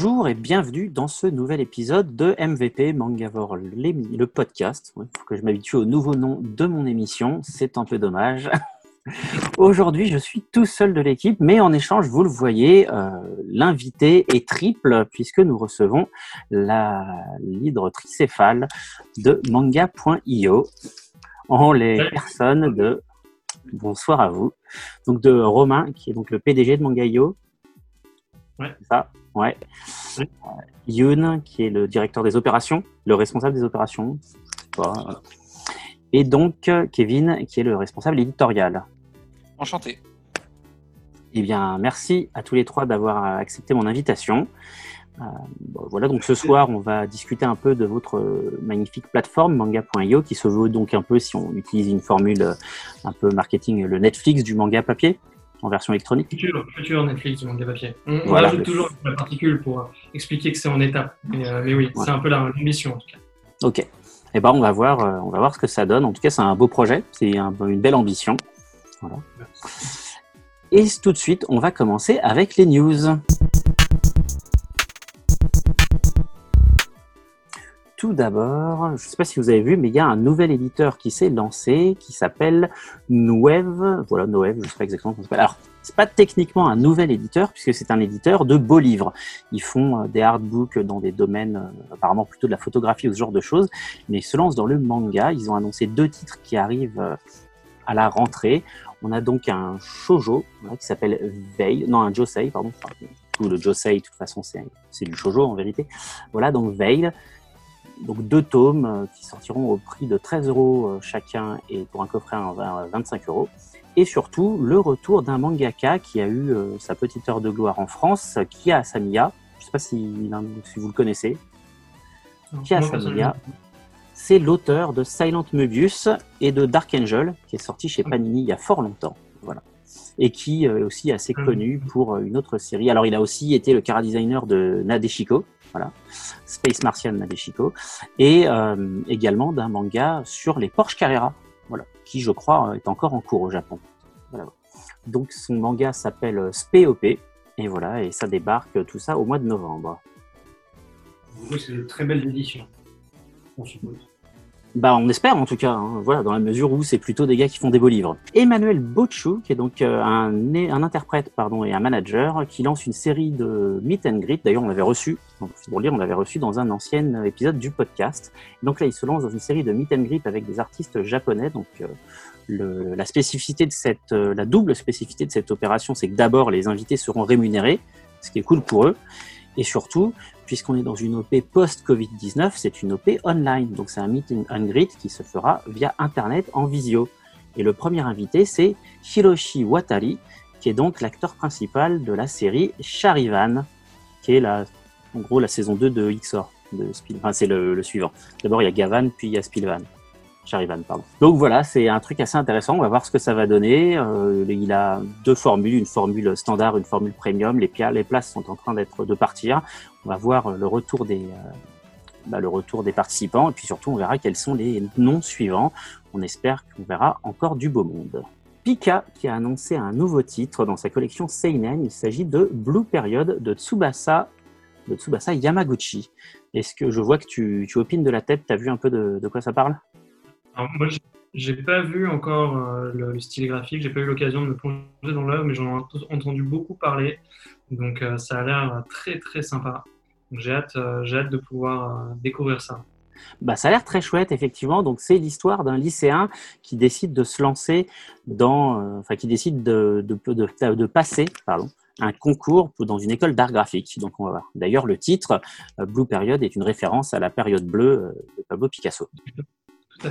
Bonjour et bienvenue dans ce nouvel épisode de MVP Mangavore, le podcast. Il faut que je m'habitue au nouveau nom de mon émission, c'est un peu dommage. Aujourd'hui, je suis tout seul de l'équipe, mais en échange, vous le voyez, euh, l'invité est triple puisque nous recevons la leader tricéphale de manga.io en les personnes de bonsoir à vous, donc de Romain qui est donc le PDG de Manga.io. Ouais. Ça, ouais. Yoon qui est le directeur des opérations, le responsable des opérations. Et donc Kevin qui est le responsable éditorial. Enchanté. Eh bien, merci à tous les trois d'avoir accepté mon invitation. Euh, bon, voilà, donc ce soir, on va discuter un peu de votre magnifique plateforme manga.io qui se veut donc un peu, si on utilise une formule euh, un peu marketing, le Netflix du manga papier en version électronique. Futur, futur Netflix du manga papier. On, on rajoute toujours la particule pour euh, expliquer que c'est en étape. Mais, euh, mais oui, c'est un peu la mission en tout cas. Ok. Eh ben, on va voir, euh, on va voir ce que ça donne. En tout cas, c'est un beau projet, c'est un- une belle ambition. Voilà. Et tout de suite, on va commencer avec les news. Tout d'abord, je ne sais pas si vous avez vu, mais il y a un nouvel éditeur qui s'est lancé, qui s'appelle Nuev. Voilà, Nuev, je ne sais pas exactement comment ça s'appelle. Alors, c'est pas techniquement un nouvel éditeur, puisque c'est un éditeur de beaux livres. Ils font euh, des artbooks dans des domaines euh, apparemment plutôt de la photographie ou ce genre de choses, mais ils se lancent dans le manga. Ils ont annoncé deux titres qui arrivent euh, à la rentrée. On a donc un shoujo voilà, qui s'appelle Veil, non un josei, pardon. Tout le josei, de toute façon, c'est du shoujo en vérité. Voilà, donc Veil. Donc deux tomes euh, qui sortiront au prix de 13 euros euh, chacun et pour un coffret à 20 25 euros. Et surtout, le retour d'un mangaka qui a eu euh, sa petite heure de gloire en France, Kia Asamiya. Je ne sais pas si, si vous le connaissez. Kia Asamiya, c'est l'auteur de Silent Möbius et de Dark Angel, qui est sorti chez Panini il y a fort longtemps. Voilà. Et qui euh, est aussi assez Mhm. connu pour euh, une autre série. Alors, il a aussi été le cara designer de Nadeshiko, voilà, Space Martian Nadeshiko, et euh, également d'un manga sur les Porsche Carrera, qui, je crois, euh, est encore en cours au Japon. Donc, son manga s'appelle euh, SPOP, et voilà, et ça débarque tout ça au mois de novembre. c'est une très belle édition. On suppose. Bah, on espère en tout cas, hein, voilà, dans la mesure où c'est plutôt des gars qui font des beaux livres. Emmanuel Bochou, qui est donc euh, un, un interprète pardon, et un manager, qui lance une série de meet and greet. D'ailleurs, on l'avait reçu, pour lire, on l'avait reçu dans un ancien épisode du podcast. Donc là, il se lance dans une série de meet and greet avec des artistes japonais. Donc, euh, la spécificité de cette, euh, la double spécificité de cette opération, c'est que d'abord, les invités seront rémunérés, ce qui est cool pour eux. Et surtout, puisqu'on est dans une OP post-Covid-19, c'est une OP online. Donc c'est un meet and greet qui se fera via Internet en visio. Et le premier invité, c'est Hiroshi Watari, qui est donc l'acteur principal de la série Charivan, qui est la, en gros la saison 2 de XOR. De enfin, c'est le, le suivant. D'abord, il y a Gavan, puis il y a Spilvan. Donc voilà, c'est un truc assez intéressant. On va voir ce que ça va donner. Euh, il a deux formules, une formule standard, une formule premium. Les, les places sont en train d'être de partir. On va voir le retour des, euh, bah, le retour des participants et puis surtout on verra quels sont les noms suivants. On espère qu'on verra encore du beau monde. Pika qui a annoncé un nouveau titre dans sa collection Seinen. Il s'agit de Blue Period de Tsubasa, de Tsubasa Yamaguchi. Est-ce que je vois que tu, tu opines de la tête? Tu as vu un peu de quoi ça parle? Alors, moi, j'ai- pas vu encore euh, le, le style graphique, j'ai pas eu l'occasion de me plonger dans l'œuvre, mais j'en ai ent- entendu beaucoup parler. Donc euh, ça a l'air très très sympa. J'ai hâte, euh, hâte de pouvoir euh, découvrir ça. Bah, ça a l'air très chouette, effectivement. Donc, c'est l'histoire d'un lycéen qui décide de se lancer dans, euh, enfin, qui décide de, de, passer, pardon, un concours dans une école d'art graphique. Donc, on va voir. D'ailleurs, le titre euh, Blue Period est une référence à la période bleue euh, de Pablo Picasso. Tout.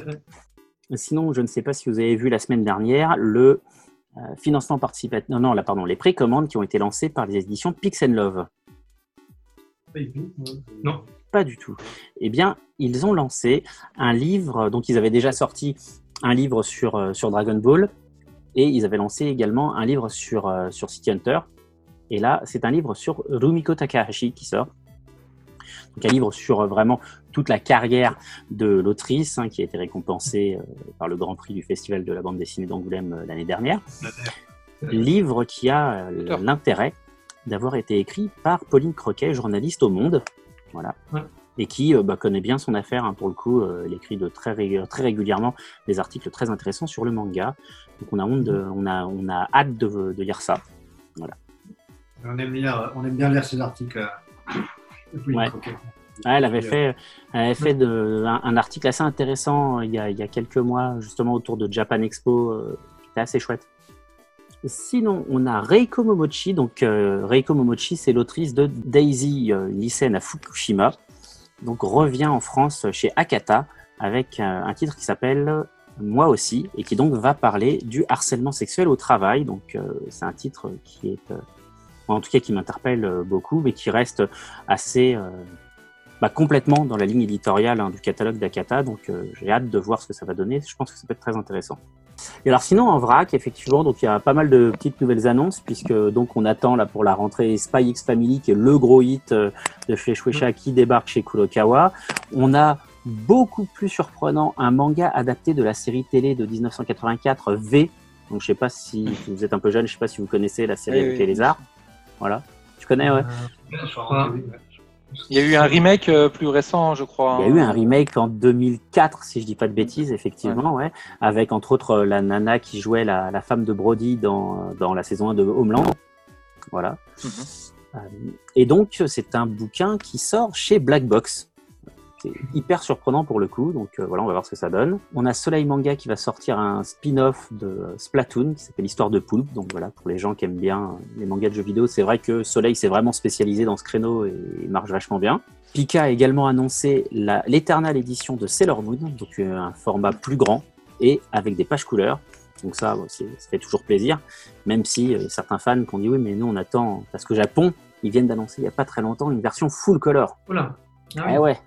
Sinon, je ne sais pas si vous avez vu la semaine dernière le euh, financement participatif. Non, non, là, pardon, les précommandes qui ont été lancées par les éditions Pix and Love. Non, Pas du tout. Eh bien, ils ont lancé un livre, donc ils avaient déjà sorti un livre sur, euh, sur Dragon Ball, et ils avaient lancé également un livre sur, euh, sur City Hunter. Et là, c'est un livre sur Rumiko Takahashi qui sort. Livre sur euh, vraiment toute la carrière de l'autrice, hein, qui a été récompensée euh, par le Grand Prix du Festival de la bande dessinée d'Angoulême euh, l'année dernière. Livre qui a l'intérêt d'avoir été écrit par Pauline Croquet, journaliste au Monde. Voilà. Ouais. Et qui euh, bah, connaît bien son affaire, hein, pour le coup. euh, elle écrit de très, ré- très régulièrement des articles très intéressants sur le manga. Donc on a, honte de- on a, on a hâte de, de lire ça. On aime, lire, on aime bien lire ces articles. Euh, Ouais. Ouais, elle avait fait, elle avait fait de, un, un article assez intéressant euh, il y, a, il y a quelques mois, justement autour de Japan Expo, euh, qui était assez chouette. Sinon, on a Reiko Momochi. Donc, euh, Reiko Momochi, c'est l'autrice de Daisy euh, lycéenne à Fukushima. Donc, revient en France chez Akata avec un titre qui s'appelle Moi aussi et qui donc va parler du harcèlement sexuel au travail. Donc, euh, c'est un titre qui est, en tout cas, qui m'interpelle euh, beaucoup, mais qui reste assez euh, bah, complètement dans la ligne éditoriale hein, du catalogue d'Akata. Donc, euh, j'ai hâte de voir ce que ça va donner. Je pense que ça peut être très intéressant. Et alors sinon en vrac effectivement donc il y a pas mal de petites nouvelles annonces puisque donc on attend là pour la rentrée Spy X Family qui est le gros hit de chez Shueisha qui débarque chez Kurokawa. On a beaucoup plus surprenant un manga adapté de la série télé de 1984 V. Donc je sais pas si vous êtes un peu jeune, je sais pas si vous connaissez la série Oui, avec oui. les lézards. Voilà. Tu connais ouais. Il y a eu un remake euh, plus récent, je crois. Il y a eu un remake en 2004, si je dis pas de bêtises, effectivement, ouais, avec entre autres euh, la nana qui jouait la, la femme de Brody dans, dans la saison 1 de Homeland. Voilà. Mhm. Euh, et donc, c'est un bouquin qui sort chez Black Box. C'est hyper surprenant pour le coup, donc euh, voilà, on va voir ce que ça donne. On a Soleil Manga qui va sortir un spin-off de Splatoon qui s'appelle Histoire de Poulpe. Donc voilà, pour les gens qui aiment bien les mangas de jeux vidéo, c'est vrai que Soleil s'est vraiment spécialisé dans ce créneau et marche vachement bien. Pika a également annoncé l'éternelle édition de Sailor Moon, donc euh, un format plus grand et avec des pages couleurs. Donc ça, bon, ça fait toujours plaisir, même si euh, certains fans qui ont dit oui, mais nous on attend, parce que Japon, ils viennent d'annoncer il n'y a pas très longtemps une version full color. Oula. Ah oui. Eh ouais.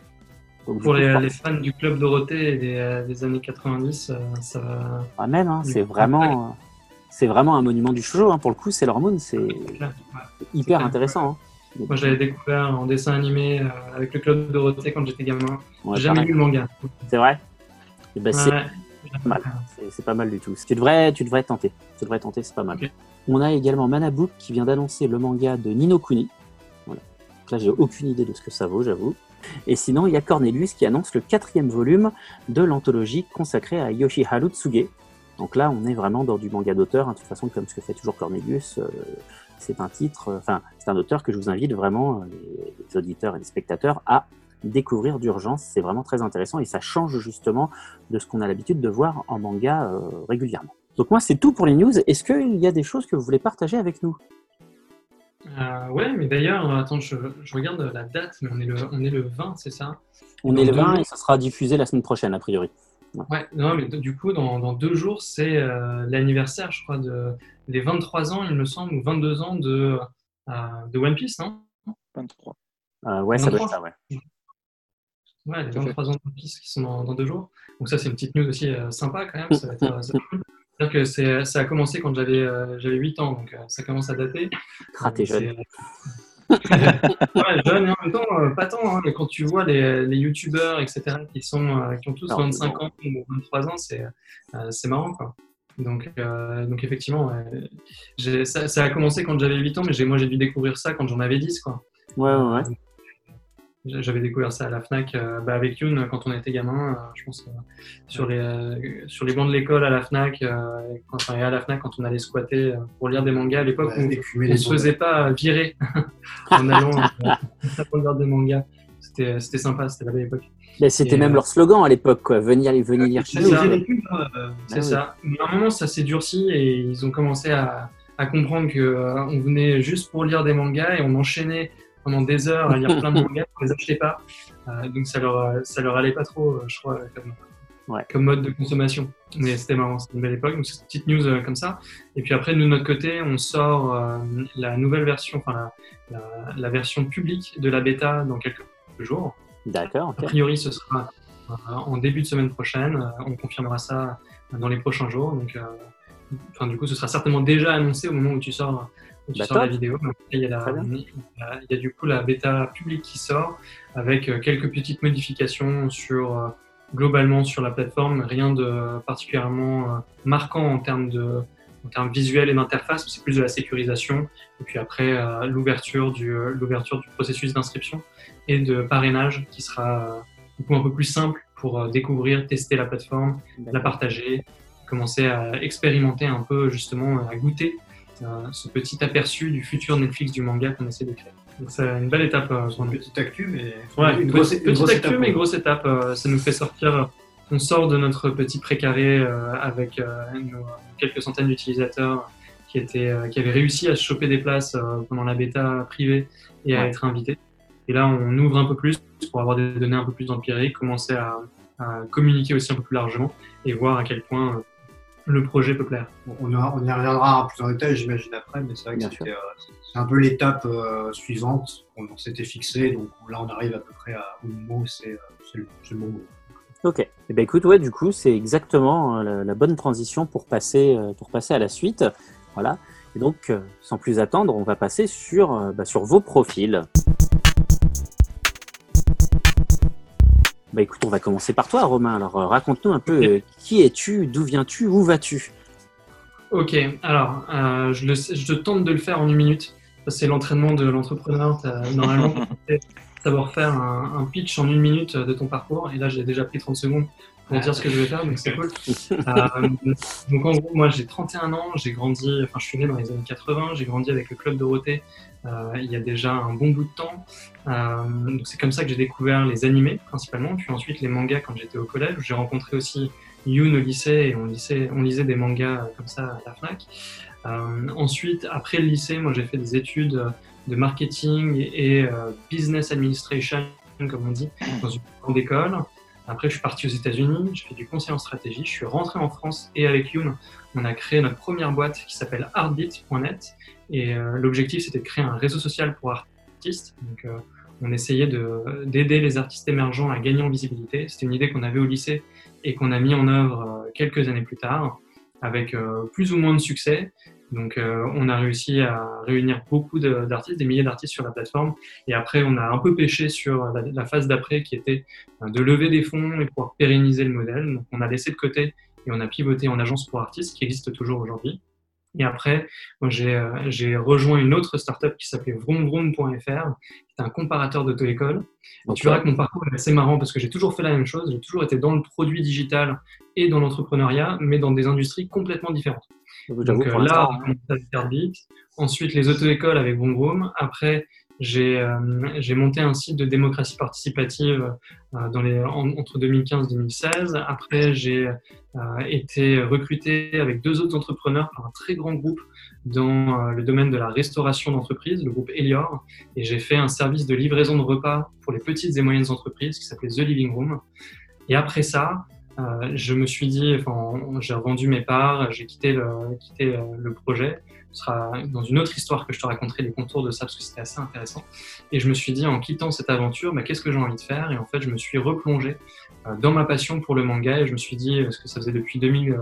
Donc, Pour les, fans du club Dorothée des, euh, des années 90, euh, ça va. Ah, même, hein, c'est vraiment, c'est vraiment un monument du shoujo. Hein. Pour le coup, Sailor Moon, c'est. Ouais. hyper intéressant. hein. Moi, j'avais découvert en dessin animé euh, avec le club Dorothée quand j'étais gamin. Ouais, J'ai jamais lu le manga. C'est vrai? Eh ben, c'est Ouais. pas mal. C'est- C'est pas mal du tout. Tu devrais, tu devrais tenter. Tu devrais tenter, c'est pas mal. On a également Manabook qui vient d'annoncer le manga de Nino Kuni. Voilà. Là, j'ai aucune idée de ce que ça vaut, j'avoue. Et sinon, il y a Cornelius qui annonce le quatrième volume de l'anthologie consacrée à Yoshiharu Tsuge. Donc là, on est vraiment dans du manga d'auteur. hein. De toute façon, comme ce que fait toujours Cornelius, euh, c'est un titre, euh, enfin, c'est un auteur que je vous invite vraiment, euh, les, auditeurs et les spectateurs, à découvrir d'urgence. C'est vraiment très intéressant et ça change justement de ce qu'on a l'habitude de voir en manga régulièrement. Donc moi, c'est tout pour les news. Est-ce qu'il y a des choses que vous voulez partager avec nous? Euh, ouais, mais d'ailleurs, attends, je, je regarde la date, mais on est le, on est le 20, c'est ça On Dans est le deux 20 jours. et ça sera diffusé la semaine prochaine, a priori. Ouais, non, mais du coup, dans, dans deux jours, c'est euh, l'anniversaire, je crois, de, des 23 ans, il me semble, ou 22 ans de, euh, de One Piece, non 23. Euh, ouais, ça doit 23. être ça, ouais. Ouais, les Tout à fait. 23 ans de One Piece qui sont dans, dans deux jours. Donc ça, c'est une petite news aussi euh, sympa quand même. Ça va être, euh, ça va être cool. C'est-à-dire que c'est- ça a commencé quand j'avais euh, j'avais 8 ans, donc euh, ça commence à dater. Ah, t'es jeune. C'est- ouais, jeune et en même temps, euh, pas tant. hein, mais quand tu vois les, les youtubeurs, etc., qui, sont, euh, qui ont tous Non, 25 non. ans ou 23 ans, c'est euh, c'est marrant. Quoi. Donc, euh, donc effectivement, j'ai- ça, ça a commencé quand j'avais 8 ans, mais j'ai- moi j'ai dû découvrir ça quand j'en avais 10. Quoi. Ouais, ouais, ouais. J'avais découvert ça à la Fnac euh, bah, avec Youn quand on était gamin, euh, je pense, euh, sur, les, euh, sur les bancs de l'école à la Fnac, euh, quand, enfin, et à la Fnac quand on allait squatter euh, pour lire des mangas à l'époque Ouais, on ne se faisait pas virer en allant euh, pour lire des mangas. C'était c'était sympa, c'était la belle époque. Mais c'était Et, même euh, leur slogan à l'époque, quoi. Venir, venir lire chez c'est nous. euh, C'est Ah oui. ça. Mais à un moment, ça s'est durci et ils ont commencé à, à comprendre qu'on venait juste pour lire des mangas et on enchaînait pendant des heures à lire plein de mangas, on les achetait pas. Euh, donc ça leur, ça leur allait pas trop, euh, je crois, comme, Ouais. comme mode de consommation. Mais c'était marrant, c'était une belle époque. Donc c'est une petite news euh, comme ça. Et puis après, nous, de notre côté, on sort euh, la nouvelle version, enfin la, la, la version publique de la bêta dans quelques jours. D'accord, A ok. priori, ce sera euh, en début de semaine prochaine. Euh, On confirmera ça dans les prochains jours. Donc, euh, du coup, ce sera certainement déjà annoncé au moment où tu sors, Bah, la vidéo. Il y, a la- Très bien. il y a- il y a du coup la bêta publique qui sort avec euh, quelques petites modifications sur euh, globalement sur la plateforme. Rien de particulièrement euh, marquant en termes de, en termes visuels et d'interface, c'est plus de la sécurisation. Et puis après, l'ouverture du, l'ouverture du processus d'inscription et de parrainage qui sera du coup un peu plus simple pour découvrir, tester la plateforme, la partager, commencer à expérimenter un peu justement, à goûter euh, ce petit aperçu du futur Netflix du manga qu'on essaie de créer. Donc c'est une belle étape euh, Une petite actu, mais Ouais, une grosse, une petite grosse actu, étape, mais grosse étape. euh, ça nous fait sortir. On sort de notre petit précaré euh, avec euh, nos quelques centaines d'utilisateurs qui étaient, euh, qui avaient réussi à se choper des places euh, pendant la bêta privée et à Ouais. être invités. Et là, on ouvre un peu plus pour avoir des données un peu plus empiriques, commencer à, à communiquer aussi un peu plus largement et voir à quel point euh, le projet peut plaire. On, a- on y reviendra plus en détail, j'imagine, après, mais c'est vrai que Bien c'était, euh, c'est un peu l'étape euh, suivante qu'on on s'était fixé. Donc là, on arrive à peu près à, au moment où c'est euh, c'est le, c'est le bon moment. Ok. Eh ben écoute, ouais, du coup, c'est exactement la, la bonne transition pour passer, pour passer à la suite. Voilà. Et donc, sans plus attendre, on va passer sur, bah, sur vos profils. Bah écoute, on va commencer par toi, Romain. Alors, euh, raconte-nous un peu euh, qui es-tu, d'où viens-tu, où vas-tu? Ok, alors euh, je, le, je tente de le faire en une minute. C'est l'entraînement de l'entrepreneur. Normalement, savoir faire un, un pitch en une minute de ton parcours. Et là, j'ai déjà pris 30 secondes pour dire ce que je vais faire, donc c'est cool. Euh, donc en gros, moi j'ai 31 ans, j'ai grandi, enfin je suis né dans les années 80, j'ai grandi avec le club Dorothée euh, il y a déjà un bon bout de temps. Euh, donc c'est comme ça que j'ai découvert les animés principalement, puis ensuite les mangas quand j'étais au collège. J'ai rencontré aussi Yoon au lycée et on, lycée, on lisait des mangas comme ça à la FNAC. Euh, ensuite, après le lycée, moi j'ai fait des études de marketing et euh, business administration, comme on dit, dans une grande école. Après, je suis parti aux États-Unis, j'ai fait du conseil en stratégie, je suis rentré en France et avec Yoon, on a créé notre première boîte qui s'appelle Artbeat.net. Et euh, l'objectif, c'était de créer un réseau social pour artistes. Euh, on essayait de- d'aider les artistes émergents à gagner en visibilité. C'était une idée qu'on avait au lycée et qu'on a mis en œuvre euh, quelques années plus tard, avec plus ou moins de succès. Donc, euh, on a réussi à réunir beaucoup de- d'artistes, des milliers d'artistes sur la plateforme. Et après, on a un peu pêché sur la, la phase d'après, qui était euh, de lever des fonds et pouvoir pérenniser le modèle. Donc, on a laissé de côté et on a pivoté en agence pour artistes, qui existe toujours aujourd'hui. Et après, j'ai euh, j'ai rejoint une autre startup qui s'appelait vroomvroom.fr, qui est un comparateur d'auto-école. Tu verras que mon parcours est assez marrant parce que j'ai toujours fait la même chose. J'ai toujours été dans le produit digital et dans l'entrepreneuriat, mais dans des industries complètement différentes. Donc euh, là. Ensuite, les auto-écoles avec Vroom. Après, j'ai euh, monté un site de démocratie participative euh, dans les, en- entre 2015 et 2016. Après, j'ai euh, été recruté avec deux autres entrepreneurs par un très grand groupe dans le domaine de la restauration d'entreprise, le groupe Elior. Et j'ai fait un service de livraison de repas pour les petites et moyennes entreprises qui s'appelait The Living Room. Et après ça, euh, je me suis dit, enfin, j'ai revendu mes parts, j'ai quitté euh, le projet. Ce sera dans une autre histoire que je te raconterai les contours de ça parce que c'était assez intéressant. Et je me suis dit, en quittant cette aventure, bah, qu'est-ce que j'ai envie de faire? Et en fait, je me suis replongé euh, dans ma passion pour le manga et je me suis dit, parce que ça faisait depuis 2000, euh,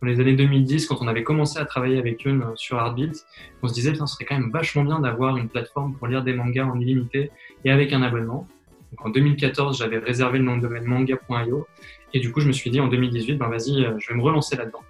dans les années 2010, quand on avait commencé à travailler avec euh, sur Heartbeat, on se disait, ce serait quand même vachement bien d'avoir une plateforme pour lire des mangas en illimité et avec un abonnement. Donc en 2014, j'avais réservé le nom de domaine manga.io et du coup, je me suis dit en 2018, ben vas-y, euh, je vais me relancer là-dedans.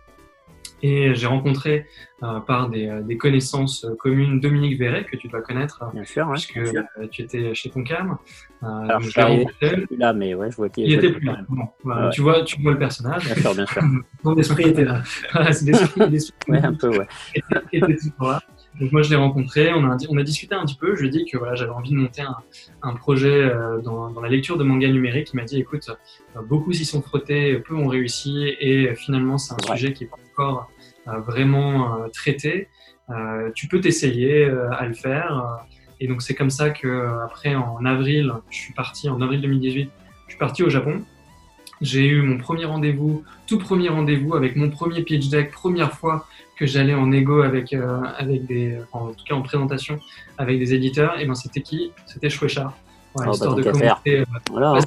Et j'ai rencontré euh, par des, euh, des connaissances communes Dominique Verret, que tu dois connaître, bien sûr. Ouais, puisque bien sûr. euh, tu étais chez Tonkam. Euh, Alors, je suis plus là, mais ouais, je vois qu'il était plus là. Bon, Ouais. tu, vois, tu vois le personnage. Bien sûr, bien sûr. Ton esprit était là. Voilà, c'est l'esprit- l'esprit Ouais, un peu, ouais. était, était toujours là. Donc moi je l'ai rencontré, on a, on a discuté un petit peu, je lui ai dit que voilà, j'avais envie de monter un, un projet euh, dans, dans la lecture de manga numérique. Il m'a dit écoute, euh, beaucoup s'y sont frottés, peu ont réussi et finalement c'est un sujet qui n'est pas encore euh, vraiment euh, traité. Euh, tu peux t'essayer euh, à le faire. et donc c'est comme ça que après en avril, je suis parti en avril 2018, je suis parti au Japon. J'ai eu mon premier rendez-vous, tout premier rendez-vous avec mon premier pitch deck, première fois que j'allais en égo avec, euh, avec des, en tout cas en présentation avec des éditeurs. Et ben c'était qui? C'était Shueisha. Voilà, Oh, histoire bah, de qu'à faire. commencer. euh, Voilà.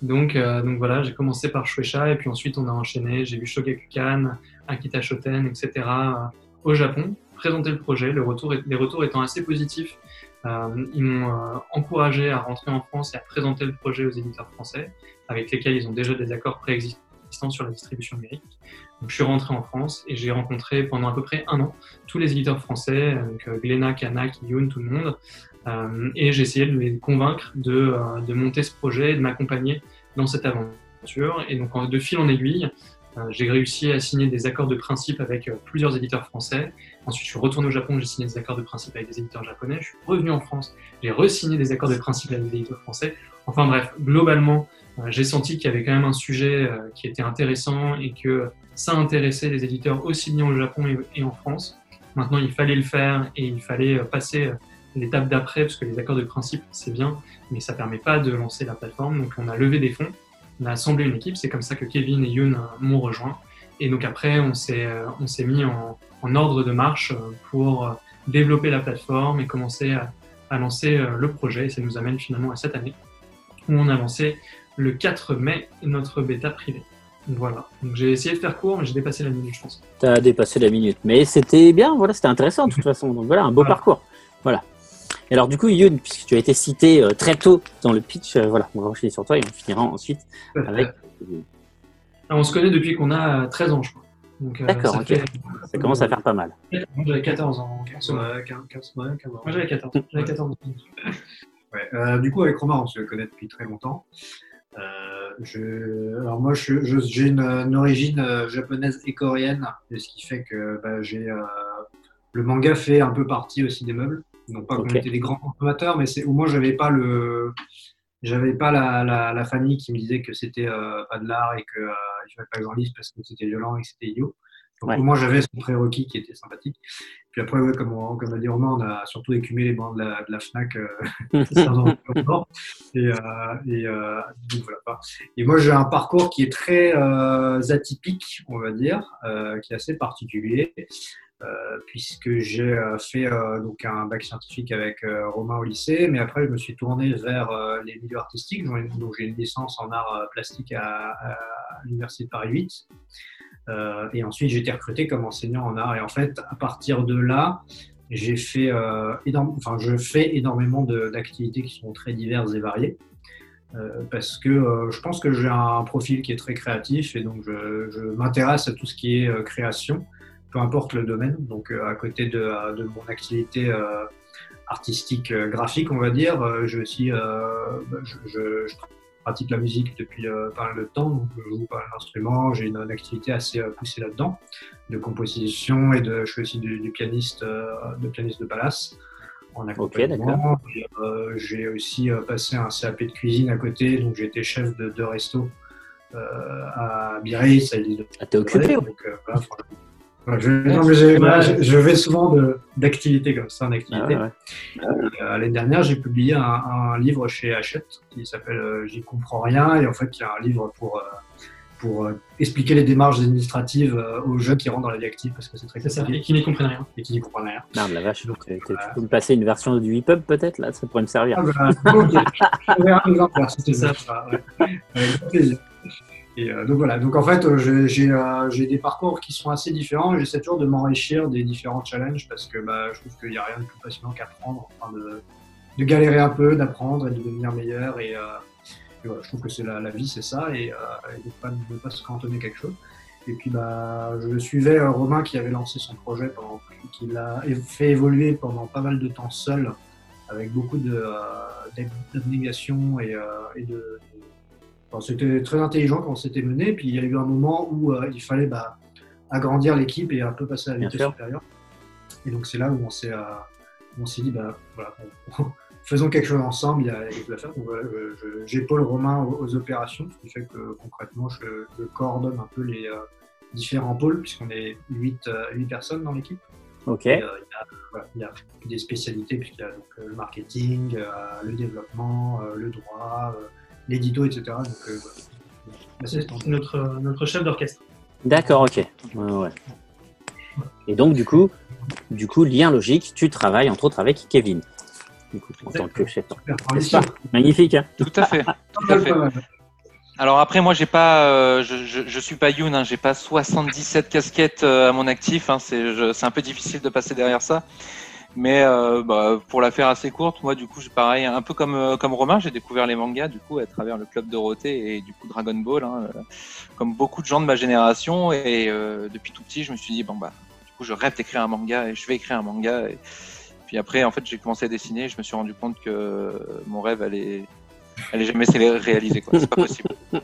Donc, euh, donc voilà, j'ai commencé par Shueisha et puis ensuite on a enchaîné. J'ai vu Shogakukan, Akita Shoten, etc. euh, au Japon, présenter le projet. Le retour les retours étant assez positifs, euh, ils m'ont euh, encouragé à rentrer en France et à présenter le projet aux éditeurs français, avec lesquels ils ont déjà des accords préexistants. sur la distribution numérique. Je suis rentré en France et j'ai rencontré pendant à peu près un an tous les éditeurs français, donc euh, Glénat, Canac, Youn, tout le monde. Euh, et j'ai essayé de les convaincre de, euh, de monter ce projet, de m'accompagner dans cette aventure. Et donc, de fil en aiguille, j'ai réussi à signer des accords de principe avec plusieurs éditeurs français. Ensuite, je suis retourné au Japon, j'ai signé des accords de principe avec des éditeurs japonais. Je suis revenu en France, j'ai re-signé des accords de principe avec des éditeurs français. Enfin bref, globalement, j'ai senti qu'il y avait quand même un sujet euh, qui était intéressant et que ça intéressait les éditeurs aussi bien au Japon et, en France. Maintenant, il fallait le faire et il fallait euh, passer euh, l'étape d'après, parce que les accords de principe, c'est bien, mais ça permet pas de lancer la plateforme. Donc, on a levé des fonds, on a assemblé une équipe. C'est comme ça que Kevin et Yoon euh, m'ont rejoint. Et donc après, on s'est euh, mis en, ordre de marche euh, pour euh, développer la plateforme et commencer à, à lancer euh, le projet. Et ça nous amène finalement à cette année, où on a lancé le 4 mai notre bêta privée. Voilà. Donc j'ai essayé de faire court, mais j'ai dépassé la minute, je pense. Tu as dépassé la minute. Mais c'était bien, voilà, c'était intéressant de toute façon. Donc voilà, un beau Voilà. parcours. Voilà. Et alors du coup, Youn, puisque tu as été cité euh, très tôt dans le pitch, euh, voilà, on va enchaîner sur toi et on finira ensuite avec... On se connaît depuis qu'on a 13 ans, je crois. Donc, euh, D'accord, ça ok. fait- Ça commence à faire pas mal. Moi, j'avais 14 ans. en seconde. Ouais, 15, 15, ouais, 15 ans. Moi, j'avais 14. J'avais 14 ans. Ouais. Euh, du coup, avec Romain, on se connaît depuis très longtemps. Euh, je, alors moi, je- je- j'ai une, une origine euh, japonaise et coréenne, et ce qui fait que bah, j'ai euh, le manga fait un peu partie aussi des meubles. Non pas qu'on Ok. était des grands consommateurs, mais c'est au moins j'avais pas le, j'avais pas la, la, la famille qui me disait que c'était euh, pas de l'art et que euh, il fallait pas que j'en lise parce que c'était violent et que c'était idiot. Donc Ouais. au moins j'avais ce prérequis qui était sympathique. Puis après, ouais, comme, on- comme a dit Romain, on a surtout écumé les bancs de la, de la Fnac. euh. Et, euh, et, euh, voilà. Et moi, j'ai un parcours qui est très euh, atypique, on va dire, euh, qui est assez particulier, euh, puisque j'ai euh, fait euh, donc un bac scientifique avec Romain au lycée, mais après, je me suis tourné vers euh, les milieux artistiques. Donc, j'ai une licence en art plastique à, à l'Université de Paris 8. Euh, et ensuite, j'ai été recruté comme enseignant en art. Et en fait, à partir de là, j'ai fait euh, enfin, je fais énormément d'activités qui sont très diverses et variées. Euh, parce que je pense que j'ai un profil qui est très créatif et donc je, m'intéresse à tout ce qui est création, peu importe le domaine. Donc à côté de, mon activité artistique graphique, on va dire, je, aussi, bah, je, je- je pratique la musique depuis euh, pas mal de temps, donc je joue pas mal d'instruments, j'ai une, une activité assez euh, poussée là-dedans, de composition et de, je suis aussi du, du pianiste, euh, de pianiste de palace en accompagnement. J'ai aussi passé un CAP de cuisine à côté, donc j'ai été chef de, de resto à Biarritz, à l'île de Ah, t'es occupé, donc, voilà, je, non, mais vais souvent d'activités comme ça en activité. ouais. Euh, L'année dernière, j'ai publié un, un livre chez Hachette qui s'appelle euh, J'y comprends rien et en fait, il y a un livre pour, euh, pour expliquer les démarches administratives aux jeunes qui rentrent dans la vie active parce que c'est très ça. compliqué Et qui n'y comprennent rien. et qui n'y comprennent rien. Merde, la vache. donc, tu- tu peux me passer une version du hip-hop peut-être là Ça pourrait me servir. Ah, bah, un C'est ça. Ouais. Avec plaisir. Et euh, donc voilà, donc en fait, euh, j'ai- euh, des parcours qui sont assez différents. J'essaie toujours de m'enrichir des différents challenges parce que bah, je trouve qu'il n'y a rien de plus passionnant qu'apprendre, enfin de, de galérer un peu, d'apprendre et de devenir meilleur. Et, euh, je trouve que c'est la, la vie, c'est ça, et, euh, et de ne pas, de pas se cantonner quelque chose. Et puis bah, je suivais euh, Romain qui avait lancé son projet, pendant, qui l'a é- fait évoluer pendant pas mal de temps seul, avec beaucoup d'abnégation et, et de- enfin, c'était très intelligent quand on s'était mené. Puis il y a eu un moment où euh, il fallait bah, agrandir l'équipe et un peu passer à la vitesse supérieure. Et donc c'est là où on s'est, euh, on s'est dit, bah, voilà, on- faisons quelque chose ensemble, il y a quelque chose à faire. Donc voilà, je- je- j'épaule Romain aux, aux opérations, ce qui fait que concrètement, je, je coordonne un peu les euh, différents pôles, puisqu'on est 8, personnes dans l'équipe. Ok. Et, euh, il, y a, voilà, il y a des spécialités, puisqu'il y a donc, euh, le marketing, euh, le développement, euh, le droit, euh, l'édito, etc. Donc, euh, voilà. Assez C'est notre, notre chef d'orchestre. D'accord, ok. Ouais, ouais. Et donc, du coup, du coup, lien logique, tu travailles entre autres avec Kevin. Du coup, en tant que chef. Pas Magnifique, hein Tout à fait. Tout à fait. Alors après, moi, j'ai pas, euh, je, je, je suis pas Youn, hein, j'ai pas 77 casquettes euh, à mon actif. Hein, c'est un peu difficile de passer derrière ça. Mais euh, bah, pour la faire assez courte, moi du coup, pareil, un peu comme euh, comme Romain, j'ai découvert les mangas du coup à travers le club Dorothée et du coup Dragon Ball, hein, euh, comme beaucoup de gens de ma génération. Et depuis tout petit, je me suis dit bon bah, du coup, je rêve d'écrire un manga et je vais écrire un manga. Et puis après, en fait, j'ai commencé à dessiner. Et je me suis rendu compte que mon rêve allait allait jamais se réaliser. C'est pas possible.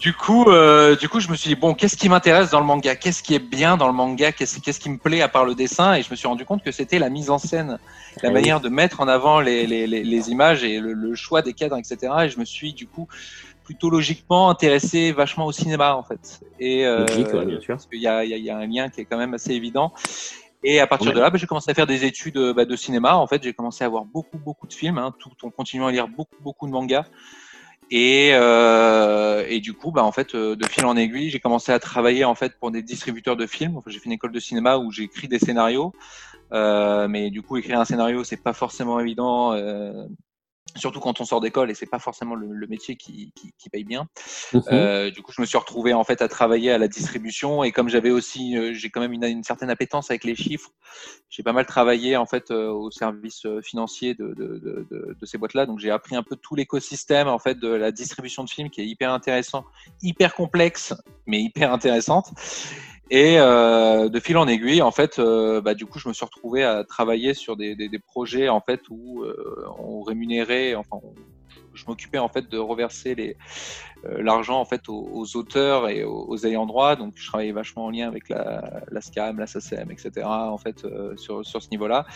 Du coup, euh, du coup, je me suis dit bon, qu'est-ce qui m'intéresse dans le manga? Qu'est-ce qui est bien dans le manga? Qu'est-ce qui me plaît à part le dessin? Et je me suis rendu compte que c'était la mise en scène, la Ah oui. manière de mettre en avant les, les, les, les images et le, le choix des cadres, etc. Et je me suis du coup plutôt logiquement intéressé vachement au cinéma en fait. Et euh, Logique, ouais, bien sûr. parce qu'il y a un lien qui est quand même assez évident. Et à partir de là, bah, j'ai commencé à faire des études bah, de cinéma. En fait, j'ai commencé à voir beaucoup, beaucoup de films, hein, tout en continuant à lire beaucoup, beaucoup de mangas. Et, euh, et du coup, bah, en fait, euh, de fil en aiguille, j'ai commencé à travailler en fait pour des distributeurs de films. Enfin, j'ai fait une école de cinéma où j'ai écrit des scénarios. Euh, mais du coup, écrire un scénario, c'est pas forcément évident. Surtout quand on sort d'école et c'est pas forcément le, le métier qui, qui, qui, paye bien. Mhm. Euh, du coup, je me suis retrouvé en fait à travailler à la distribution et comme j'avais aussi, euh, j'ai quand même une, une, certaine appétence avec les chiffres, j'ai pas mal travaillé en fait euh, au service financier de, de, de, de, de ces boîtes-là. Donc j'ai appris un peu tout l'écosystème en fait de la distribution de films qui est hyper intéressant, hyper complexe mais hyper intéressante. Et euh, de fil en aiguille, en fait, euh, bah, du coup, je me suis retrouvé à travailler sur des, des, projets en fait où euh, on rémunérait, enfin, je m'occupais en fait de reverser l'argent en fait aux, auteurs et aux, aux, ayants droit. Donc, je travaillais vachement en lien avec la, la SCAM, la SACM, etc. En fait, sur sur ce niveau-là.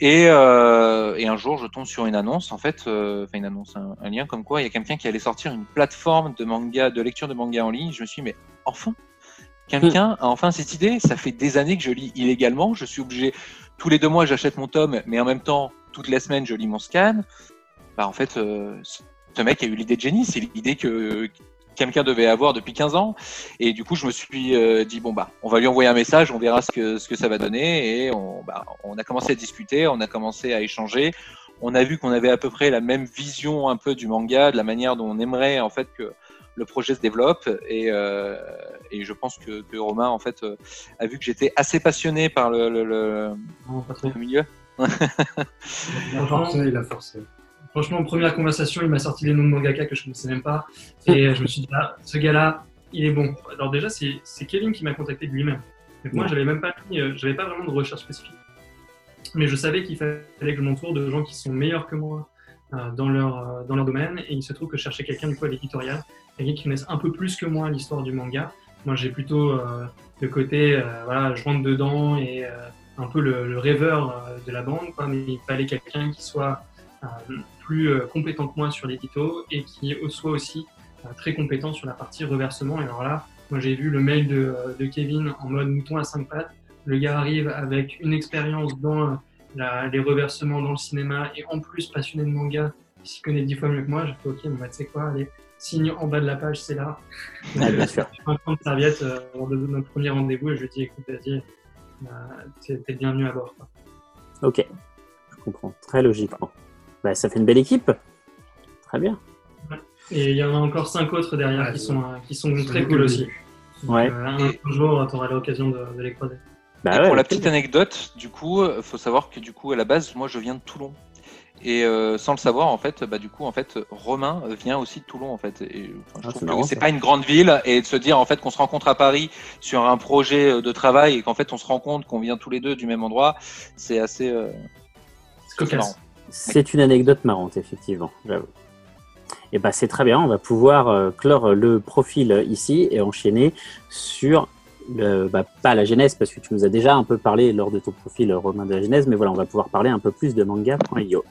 Et, et, un jour, je tombe sur une annonce, en fait, une annonce, un, un, lien comme quoi il y a quelqu'un qui allait sortir une plateforme de manga, de lecture de manga en ligne. Je me suis dit, mais enfin, quelqu'un a enfin cette idée. Ça fait des années que je lis illégalement. Je suis obligé, tous les deux mois, j'achète mon tome, mais en même temps, toutes les semaines, je lis mon scan. Bah, en fait, euh, ce mec a eu l'idée de génie. C'est l'idée que quelqu'un devait avoir depuis 15 ans. Et du coup, je me suis euh, dit, bon, bah, on va lui envoyer un message, on verra ce que, ce que ça va donner. Et on, bah, on a commencé à discuter, on a commencé à échanger. On a vu qu'on avait à peu près la même vision un peu du manga, de la manière dont on aimerait, en fait, que le projet se développe et, euh, et je pense que, que, Romain en fait euh, a vu que j'étais assez passionné par le, le, le, non, le milieu. il a forcé, il a forcé. Franchement, première conversation, il m'a sorti les noms de mangaka que je ne connaissais même pas et je me suis dit ah, ce gars-là, il est bon. Alors déjà, c'est Kevin qui m'a contacté de lui-même. Moi, j'avais même pas euh, j'avais pas vraiment de recherche spécifique, mais je savais qu'il fallait que je m'entoure de gens qui sont meilleurs que moi dans leur euh, dans leur domaine et il se trouve que je cherchais quelqu'un du coup à l'éditorial quelqu'un qui connaisse un peu plus que moi l'histoire du manga. Moi, j'ai plutôt euh, le côté, euh, voilà, je rentre dedans et euh, un peu le, le rêveur euh, de la bande, quoi, mais il fallait quelqu'un qui soit euh, plus compétent que moi sur l'édito et qui soit aussi très compétent sur la partie reversement. Et alors là, moi, j'ai vu le mail de, de, Kevin en mode mouton à cinq pattes. Le gars arrive avec une expérience dans la, les reversements dans le cinéma et en plus passionné de manga, il s'y connaît dix fois mieux que moi. J'ai fait, ok, bon, bah, tu sais quoi, allez, signe en bas de la page, c'est là. Ouais, bien sûr. Je prends une serviette euh, lors de notre premier rendez-vous et je dis écoute, vas-y, euh, t'es bienvenu à bord. Quoi. Ok, je comprends très logiquement. Bah, ça fait une belle équipe. Très bien. Ouais. Et il y en a encore cinq autres derrière ouais, qui, sont, euh, qui sont très cool aussi. Donc, ouais. un, un jour, tu auras l'occasion de, de, les croiser. Bah pour la petite anecdote, du coup, il faut savoir que du coup, à la base, moi, je viens de Toulon. Et euh, sans le savoir, en fait, bah, du coup, en fait, Romain vient aussi de Toulon, en fait. Et, enfin, je ah, trouve que c'est pas une grande ville et de se dire en fait qu'on se rencontre à Paris sur un projet de travail et qu'en fait on se rend compte qu'on vient tous les deux du même endroit, c'est assez. Euh, c'est une anecdote marrante, effectivement. J'avoue. Et bah c'est très bien. On va pouvoir euh, clore le profil ici et enchaîner sur le, bah, pas la genèse parce que tu nous as déjà un peu parlé lors de ton profil Romain de la genèse, mais voilà, on va pouvoir parler un peu plus de manga.io.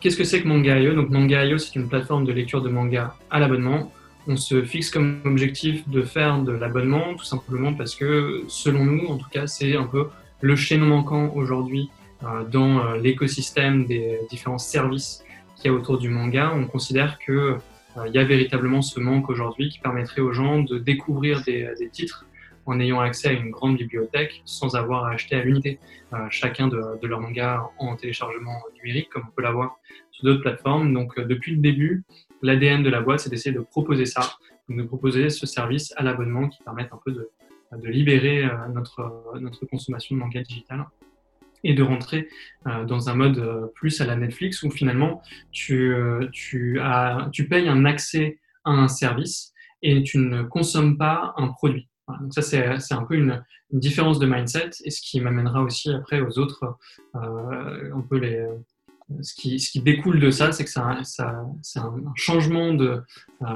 Qu'est-ce que c'est que Manga.io Donc Manga.io, c'est une plateforme de lecture de manga à l'abonnement. On se fixe comme objectif de faire de l'abonnement, tout simplement parce que, selon nous, en tout cas, c'est un peu le chaînon manquant aujourd'hui euh, dans euh, l'écosystème des différents services qu'il y a autour du manga. On considère que euh, il y a véritablement ce manque aujourd'hui qui permettrait aux gens de découvrir des, titres en ayant accès à une grande bibliothèque sans avoir à acheter à l'unité euh, chacun de, leurs mangas en téléchargement numérique comme on peut l'avoir sur d'autres plateformes. Donc euh, depuis le début, l'ADN de la boîte, c'est d'essayer de proposer ça, de proposer ce service à l'abonnement qui permette un peu de, libérer notre, notre consommation de manga digital et de rentrer dans un mode plus à la Netflix où finalement tu, tu, as, tu payes un accès à un service et tu ne consommes pas un produit. Donc ça, c'est un peu une, différence de mindset et ce qui m'amènera aussi après aux autres, euh, un peu les, ce qui, ce qui, découle de ça, c'est que ça, ça c'est un, changement de, euh,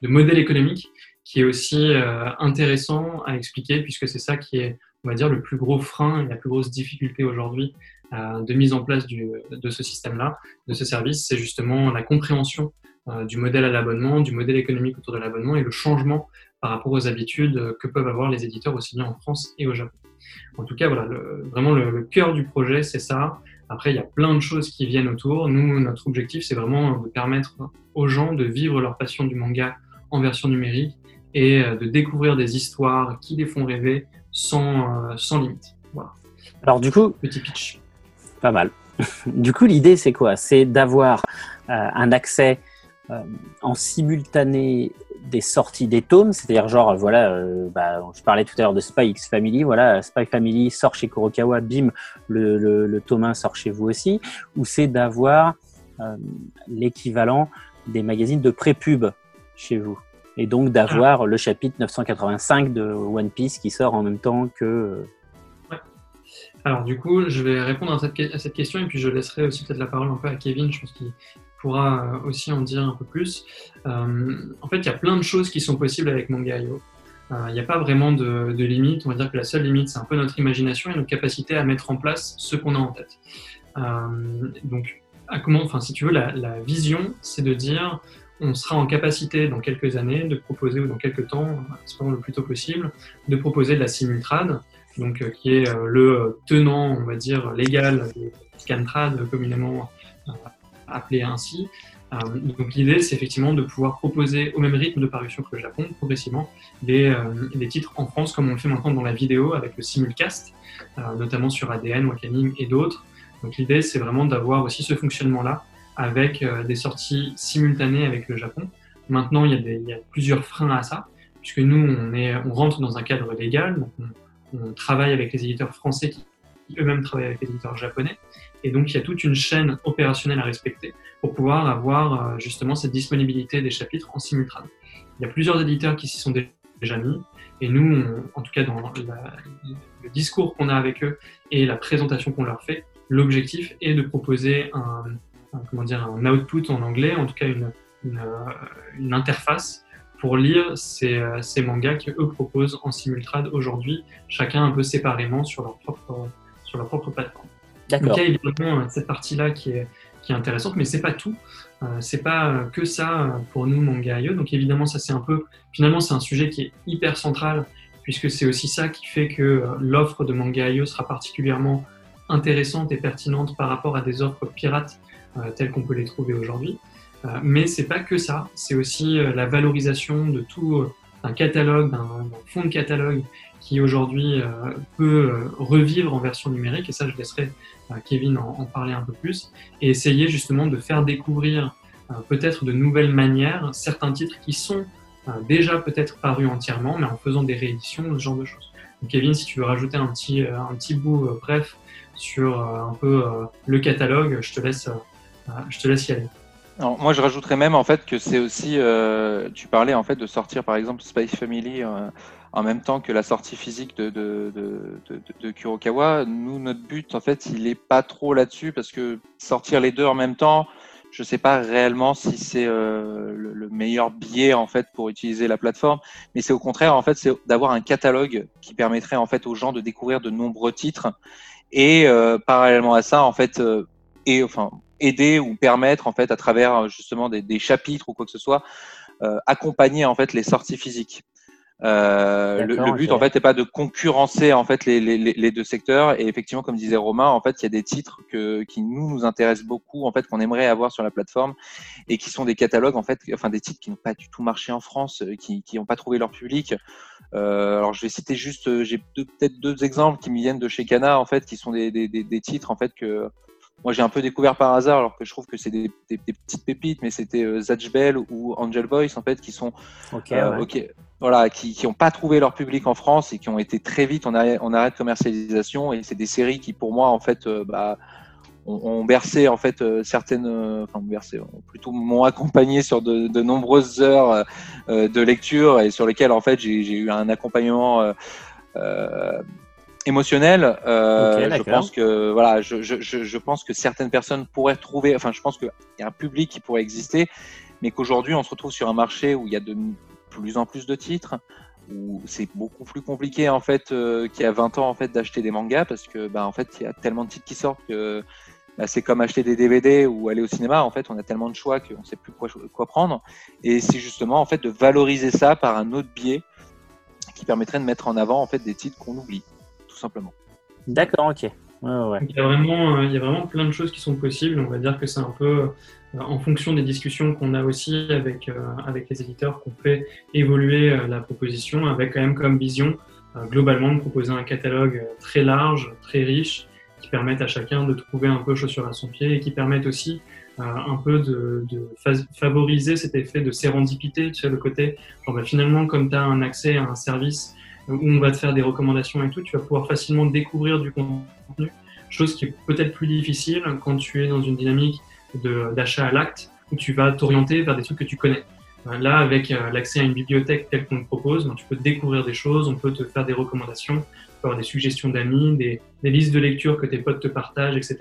de, modèle économique qui est aussi euh, intéressant à expliquer puisque c'est ça qui est, on va dire, le plus gros frein et la plus grosse difficulté aujourd'hui euh, de mise en place de ce système-là, de ce service, c'est justement la compréhension euh, du modèle à l'abonnement, du modèle économique autour de l'abonnement et le changement par rapport aux habitudes que peuvent avoir les éditeurs aussi bien en France et au Japon. En tout cas, voilà, vraiment le, cœur du projet, c'est ça. Après, il y a plein de choses qui viennent autour. Nous, notre objectif, c'est vraiment de permettre aux gens de vivre leur passion du manga en version numérique et euh, de découvrir des histoires qui les font rêver sans, euh, sans limite. Voilà. Alors du coup, petit pitch. Pas mal. du coup, l'idée, c'est quoi? C'est d'avoir euh, un accès en simultané des sorties des tomes, c'est-à-dire genre voilà, euh, bah, je parlais tout à l'heure de Spy X Family, voilà, Spy Family sort chez Kurokawa, bim, le, le, tome 1 sort chez vous aussi, ou c'est d'avoir euh, l'équivalent des magazines de pré-pub chez vous, et donc d'avoir le chapitre 985 de One Piece qui sort en même temps que... Alors du coup, je vais répondre à cette, question et puis je laisserai aussi peut-être la parole un peu à Kevin, je pense qu'il pourra euh, aussi en dire un peu plus. Euh, en fait, il y a plein de choses qui sont possibles avec Manga.io. Euh, il n'y a pas vraiment de, limite. On va dire que la seule limite, c'est un peu notre imagination et notre capacité à mettre en place ce qu'on a en tête. donc, comment, enfin, si tu veux, la vision, c'est de dire on sera en capacité dans quelques années de proposer, ou dans quelques temps, espérons le plus tôt possible, de proposer de la simultrade, donc, qui est le tenant, on va dire, légal de Scantrad, communément appelé ainsi. Euh, donc l'idée, c'est effectivement de pouvoir proposer au même rythme de parution que le Japon, progressivement, des, euh, des, titres en France, comme on le fait maintenant dans la vidéo avec le simulcast, euh, notamment sur ADN, Wakanim et d'autres. Donc l'idée, c'est vraiment d'avoir aussi ce fonctionnement-là avec des sorties simultanées avec le Japon. Maintenant, il y, a des, il y, a plusieurs freins à ça, puisque nous, on, est, on rentre dans un cadre légal, donc on, on travaille avec les éditeurs français qui eux-mêmes travaillent avec les éditeurs japonais. Et donc, il y a toute une chaîne opérationnelle à respecter pour pouvoir avoir euh, justement cette disponibilité des chapitres en simultané. Il y a plusieurs éditeurs qui s'y sont déjà mis. Et nous, en tout cas, dans le discours qu'on a avec eux et la présentation qu'on leur fait, l'objectif est de proposer un, comment dire, un output en anglais, en tout cas une, une, une interface pour lire ces, euh, ces mangas qu'eux proposent en simultrade aujourd'hui, chacun un peu séparément sur leur propre, sur leur propre plateforme. Donc il y a évidemment euh, cette partie-là qui est, qui est intéressante, mais c'est pas tout. Euh, c'est pas euh, que ça euh, pour nous, Manga.io. Donc évidemment, ça c'est un peu, finalement, c'est un sujet qui est hyper central, puisque c'est aussi ça qui fait que l'offre de Manga.io sera particulièrement intéressante et pertinente par rapport à des offres pirates telles qu'on peut les trouver aujourd'hui. mais c'est pas que ça, c'est aussi la valorisation de tout un catalogue, d'un fonds de catalogue qui aujourd'hui euh, peut euh, revivre en version numérique, et ça je laisserai euh, Kevin en, parler un peu plus, et essayer justement de faire découvrir peut-être de nouvelles manières certains titres qui sont déjà peut-être parus entièrement, mais en faisant des rééditions, ce genre de choses. Kevin, si tu veux rajouter un petit, un petit bout bref sur un peu le catalogue, je te laisse, je te laisse y aller. Moi, je rajouterais même en fait que c'est aussi, tu parlais en fait de sortir par exemple Space Family en même temps que la sortie physique de, de, de, de, Kurokawa. Nous, notre but, en fait, il n'est pas trop là-dessus parce que sortir les deux en même temps, je ne sais pas réellement si c'est euh, le, meilleur biais en fait pour utiliser la plateforme, mais c'est au contraire en fait c'est d'avoir un catalogue qui permettrait en fait aux gens de découvrir de nombreux titres et euh, parallèlement à ça en fait euh, et enfin aider ou permettre en fait à travers justement des, des chapitres ou quoi que ce soit accompagner en fait les sorties physiques. Euh, le, but en fait n'est pas de concurrencer en fait les, les, les, deux secteurs. Et effectivement comme disait Romain en fait il y a des titres que, qui nous nous intéressent beaucoup en fait qu'on aimerait avoir sur la plateforme et qui sont des catalogues en fait enfin des titres qui n'ont pas du tout marché en France euh, qui qui n'ont pas trouvé leur public. Euh, alors je vais citer juste euh, j'ai peut-être deux exemples qui me viennent de chez Cana en fait qui sont des, des, des, titres en fait que moi j'ai un peu découvert par hasard alors que je trouve que c'est des, des, petites pépites mais c'était euh, Bell ou Angel Voice en fait qui sont ok, voilà, qui n'ont pas trouvé leur public en France et qui ont été très vite en arrêt, en arrêt de commercialisation. Et c'est des séries qui, pour moi, en fait, euh, bah, ont, bercé en fait euh, certaines, euh, enfin bercé, plutôt m'ont accompagné sur de, de nombreuses heures de lecture et sur lesquelles en fait j'ai eu un accompagnement émotionnel. je pense que voilà, je, je, je, pense que certaines personnes pourraient trouver, enfin je pense qu'il y a un public qui pourrait exister, mais qu'aujourd'hui on se retrouve sur un marché où il y a de plus en plus de titres, où c'est beaucoup plus compliqué en fait euh, qu'il y a 20 ans en fait d'acheter des mangas parce que bah, en fait il y a tellement de titres qui sortent que bah, c'est comme acheter des DVD ou aller au cinéma. En fait on a tellement de choix qu'on ne sait plus quoi, quoi prendre. Et c'est justement en fait de valoriser ça par un autre biais qui permettrait de mettre en avant en fait des titres qu'on oublie tout simplement. D'accord, ok. Il, y a vraiment, euh, il y a vraiment plein de choses qui sont possibles. On va dire que c'est un peu euh, en fonction des discussions qu'on a aussi avec, euh, avec les éditeurs qu'on fait évoluer la proposition avec quand même comme vision globalement de proposer un catalogue très large, très riche, qui permette à chacun de trouver un peu chaussure à son pied et qui permette aussi un peu de, de, favoriser cet effet de sérendipité, tu sais, le côté, genre, bah, finalement, comme tu as un accès à un service où on va te faire des recommandations et tout, tu vas pouvoir facilement découvrir du contenu, chose qui est peut-être plus difficile quand tu es dans une dynamique d'achat à l'acte où tu vas t'orienter vers des trucs que tu connais. Euh, là, avec euh, l'accès à une bibliothèque telle qu'on le propose, ben, tu peux découvrir des choses, on peut te faire des recommandations, avoir des suggestions d'amis, des, listes de lecture que tes potes te partagent, etc.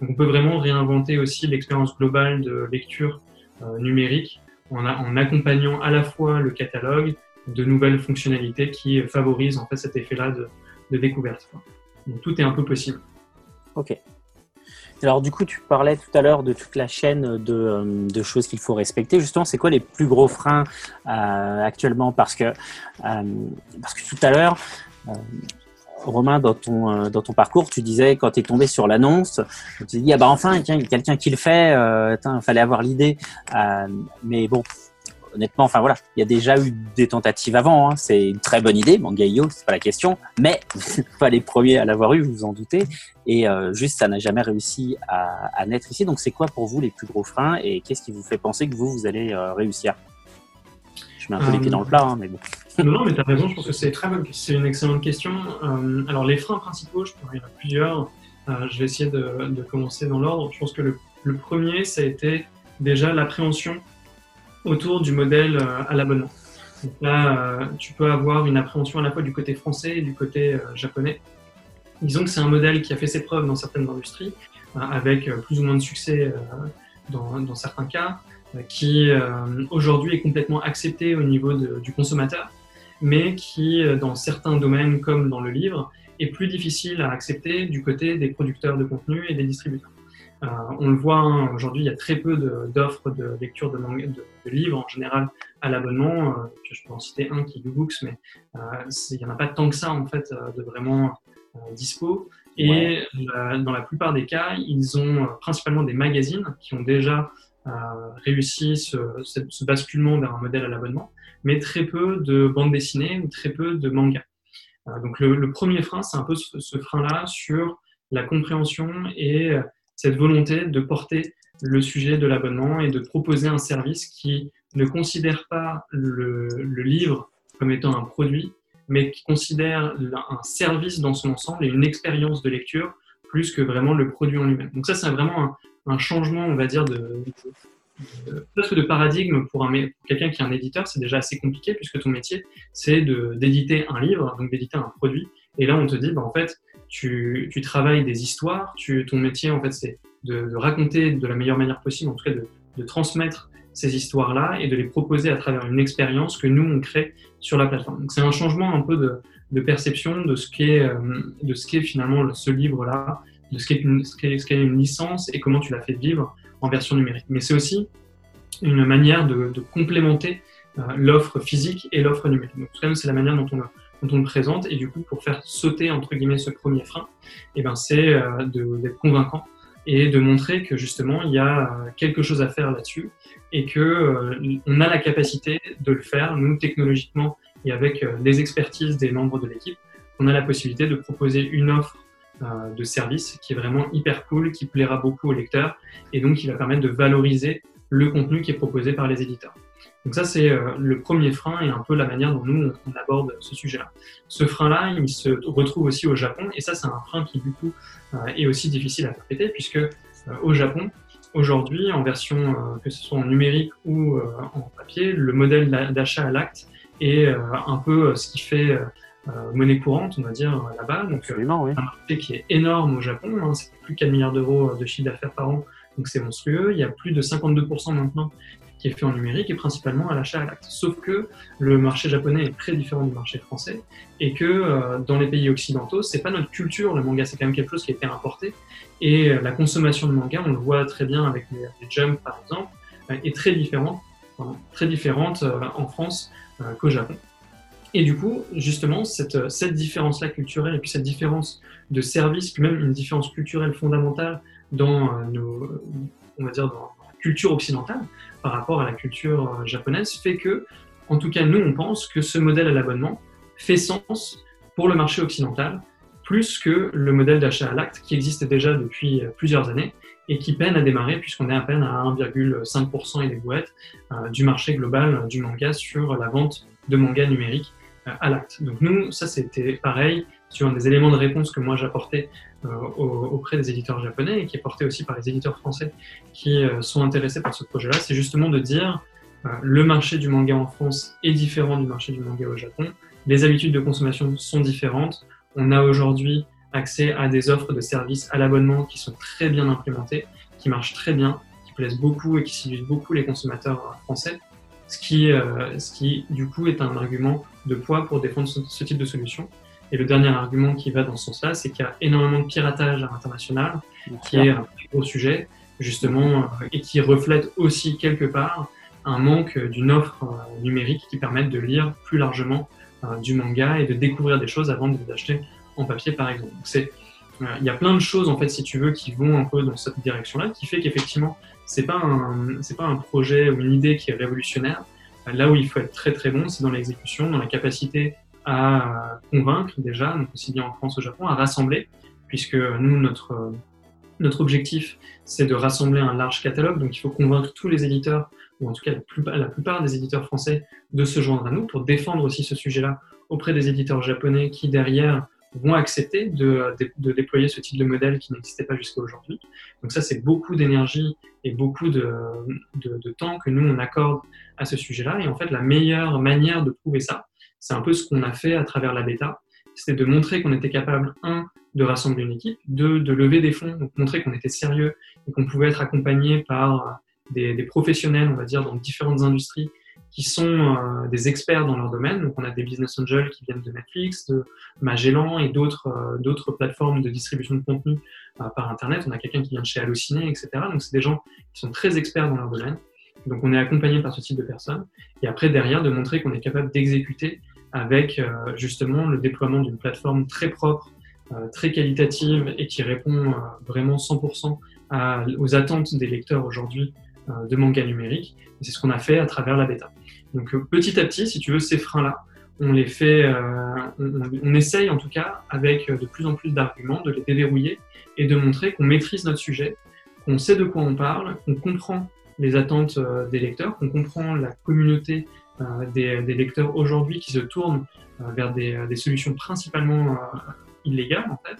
Donc on peut vraiment réinventer aussi l'expérience globale de lecture euh, numérique en, accompagnant à la fois le catalogue de nouvelles fonctionnalités qui favorisent en fait cet effet-là de, de, découverte. Donc tout est un peu possible. Ok. Alors du coup, tu parlais tout à l'heure de toute la chaîne de, euh, de choses qu'il faut respecter. Justement, c'est quoi les plus gros freins euh, actuellement? Parce que euh, parce que tout à l'heure, Romain, dans ton dans ton parcours, tu disais quand tu es tombé sur l'annonce, tu te dis ah bah enfin, il y a quelqu'un qui le fait. il fallait avoir l'idée. mais bon, honnêtement, enfin voilà, il y a déjà eu des tentatives avant. Hein. C'est une très bonne idée, Mangayo, c'est pas la question, mais pas les premiers à l'avoir eu, vous vous en doutez. Et euh, juste, ça n'a jamais réussi à, naître ici. Donc, c'est quoi pour vous les plus gros freins et qu'est-ce qui vous fait penser que vous, vous allez euh, réussir? Je mets un peu les pieds dans le plat, hein, mais bon. non, mais tu as raison, je pense que c'est très c'est une excellente question. Euh, alors, les freins principaux, je pourrais, en plusieurs. je vais essayer de, commencer dans l'ordre. Je pense que le, le premier, ça a été déjà l'appréhension autour du modèle euh, à l'abonnement. Là, euh, tu peux avoir une appréhension à la fois du côté français et du côté euh, japonais. Disons que c'est un modèle qui a fait ses preuves dans certaines industries, avec plus ou moins de succès dans, certains cas, qui aujourd'hui est complètement accepté au niveau du consommateur, mais qui, dans certains domaines comme dans le livre, est plus difficile à accepter du côté des producteurs de contenu et des distributeurs. Euh, on le voit, hein, aujourd'hui, il y a très peu d'offres de, lecture de, de, livres en général à l'abonnement. Euh, je peux en citer un qui est Books, mais euh, il n'y en a pas tant que ça en fait de vraiment dispo. Et dans la plupart des cas, ils ont principalement des magazines qui ont déjà réussi ce, basculement vers un modèle à l'abonnement, mais très peu de bandes dessinées ou très peu de mangas. donc le, premier frein, c'est un peu ce, ce frein-là sur la compréhension et cette volonté de porter le sujet de l'abonnement et de proposer un service qui ne considère pas le, livre comme étant un produit, mais qui considère un service dans son ensemble et une expérience de lecture plus que vraiment le produit en lui-même. Donc ça, c'est vraiment un, changement, on va dire, de, de paradigme pour, quelqu'un qui est un éditeur. C'est déjà assez compliqué puisque ton métier, c'est d'éditer un livre, donc d'éditer un produit. Et là, on te dit, bah, en fait, tu, travailles des histoires, ton métier, en fait, c'est de, raconter de la meilleure manière possible, en tout cas de, transmettre ces histoires-là et de les proposer à travers une expérience que nous, on crée sur la plateforme. Donc, c'est un changement un peu de, perception de ce qu'est euh, de ce qu'est finalement ce livre-là, de ce qu'est une, ce une licence et comment tu l'as fait vivre en version numérique. Mais c'est aussi une manière de, complémenter euh, l'offre physique et l'offre numérique. Donc, c'est la manière dont on a on le présente. Et du coup, pour faire sauter entre guillemets ce premier frein, eh ben, c'est euh, d'être convaincant et de montrer que justement il y a euh, quelque chose à faire là-dessus et que euh, on a la capacité de le faire nous technologiquement et avec les expertises des membres de l'équipe, on a la possibilité de proposer une offre de service qui est vraiment hyper cool, qui plaira beaucoup aux lecteurs et donc qui va permettre de valoriser le contenu qui est proposé par les éditeurs. Donc ça, c'est le premier frein et un peu la manière dont nous, on, aborde ce sujet-là. Ce frein-là, il se retrouve aussi au Japon, et ça, c'est un frein qui, du coup, est aussi difficile à répéter, puisque au Japon, aujourd'hui, en version, que ce soit en numérique ou en papier, le modèle d'achat à l'acte est un peu ce qui fait euh, monnaie courante, on va dire, euh, là-bas. Donc, euh, oui. un marché qui est énorme au Japon. Hein, c'est plus 4 milliards d'euros de chiffre d'affaires par an. Donc, c'est monstrueux. Il y a plus de 52% maintenant qui est fait en numérique et principalement à l'achat à l'acte. Sauf que le marché japonais est très différent du marché français et que dans les pays occidentaux, c'est pas notre culture. Le manga, c'est quand même quelque chose qui a été importé. Et la consommation de manga, on le voit très bien avec les, les Jump, par exemple, est très différente, très différente en France qu'au Japon. Et du coup, justement, cette, cette différence-là culturelle et puis cette différence de service, puis même une différence culturelle fondamentale dans euh, nos, on va dire, dans culture occidentale par rapport à la culture euh, japonaise, fait que, en tout cas, nous, on pense que ce modèle à l'abonnement fait sens pour le marché occidental, plus que le modèle d'achat à l'acte qui existe déjà depuis euh, plusieurs années et qui peine à démarrer puisqu'on est à peine à 1,5% et des bouettes du marché global du manga sur la vente de manga numérique à l'acte. Donc nous, ça c'était pareil sur un des éléments de réponse que moi j'apportais euh, auprès des éditeurs japonais et qui est porté aussi par les éditeurs français qui euh, sont intéressés par ce projet-là, c'est justement de dire euh, le marché du manga en France est différent du marché du manga au Japon, les habitudes de consommation sont différentes, on a aujourd'hui accès à des offres de services à l'abonnement qui sont très bien implémentées, qui marchent très bien, qui plaisent beaucoup et qui séduisent beaucoup les consommateurs français. Ce qui, euh, ce qui du coup est un argument de poids pour défendre ce, type de solution. Et le dernier argument qui va dans ce sens-là, c'est qu'il y a énormément de piratage à l'international, qui est un gros sujet, justement, euh, et qui reflète aussi quelque part un manque d'une offre euh, numérique qui permette de lire plus largement du manga et de découvrir des choses avant de les acheter en papier, par exemple. C'est, il y a plein de choses, en fait, si tu veux, qui vont un peu dans cette direction-là, qui fait qu'effectivement, c'est pas un, c'est pas un projet ou une idée qui est révolutionnaire. Là où il faut être très très bon, c'est dans l'exécution, dans la capacité à convaincre déjà, donc aussi bien en France au Japon, à rassembler, puisque nous, notre, notre objectif, c'est de rassembler un large catalogue, donc il faut convaincre tous les éditeurs, ou en tout cas la plupart, des éditeurs français, de se joindre à nous pour défendre aussi ce sujet-là auprès des éditeurs japonais qui, derrière, vont accepter de, de, déployer ce type de modèle qui n'existait pas jusqu'à aujourd'hui. Donc ça, c'est beaucoup d'énergie et beaucoup de, de, temps que nous, on accorde à ce sujet-là. Et en fait, la meilleure manière de prouver ça, c'est un peu ce qu'on a fait à travers la bêta, c'était de montrer qu'on était capable, un, de rassembler une équipe, deux, de lever des fonds, donc montrer qu'on était sérieux et qu'on pouvait être accompagné par des, des professionnels, on va dire, dans différentes industries qui sont euh, des experts dans leur domaine. Donc, on a des business angels qui viennent de Netflix, de Magellan et d'autres euh, plateformes de distribution de contenu euh, par Internet. On a quelqu'un qui vient de chez Allociné, etc. Donc, c'est des gens qui sont très experts dans leur domaine. Donc, on est accompagné par ce type de personnes. Et après, derrière, de montrer qu'on est capable d'exécuter avec justement le déploiement d'une plateforme très propre, très qualitative et qui répond vraiment 100% à, aux attentes des lecteurs aujourd'hui de manga numérique. C'est ce qu'on a fait à travers la bêta. Donc euh, petit à petit, si tu veux, ces freins-là, on les fait, euh, on, essaye en tout cas avec euh, de plus en plus d'arguments de les déverrouiller et de montrer qu'on maîtrise notre sujet, qu'on sait de quoi on parle, qu'on comprend les attentes des lecteurs, qu'on comprend la communauté des, lecteurs aujourd'hui qui se tournent vers des, des, solutions principalement illégales en fait,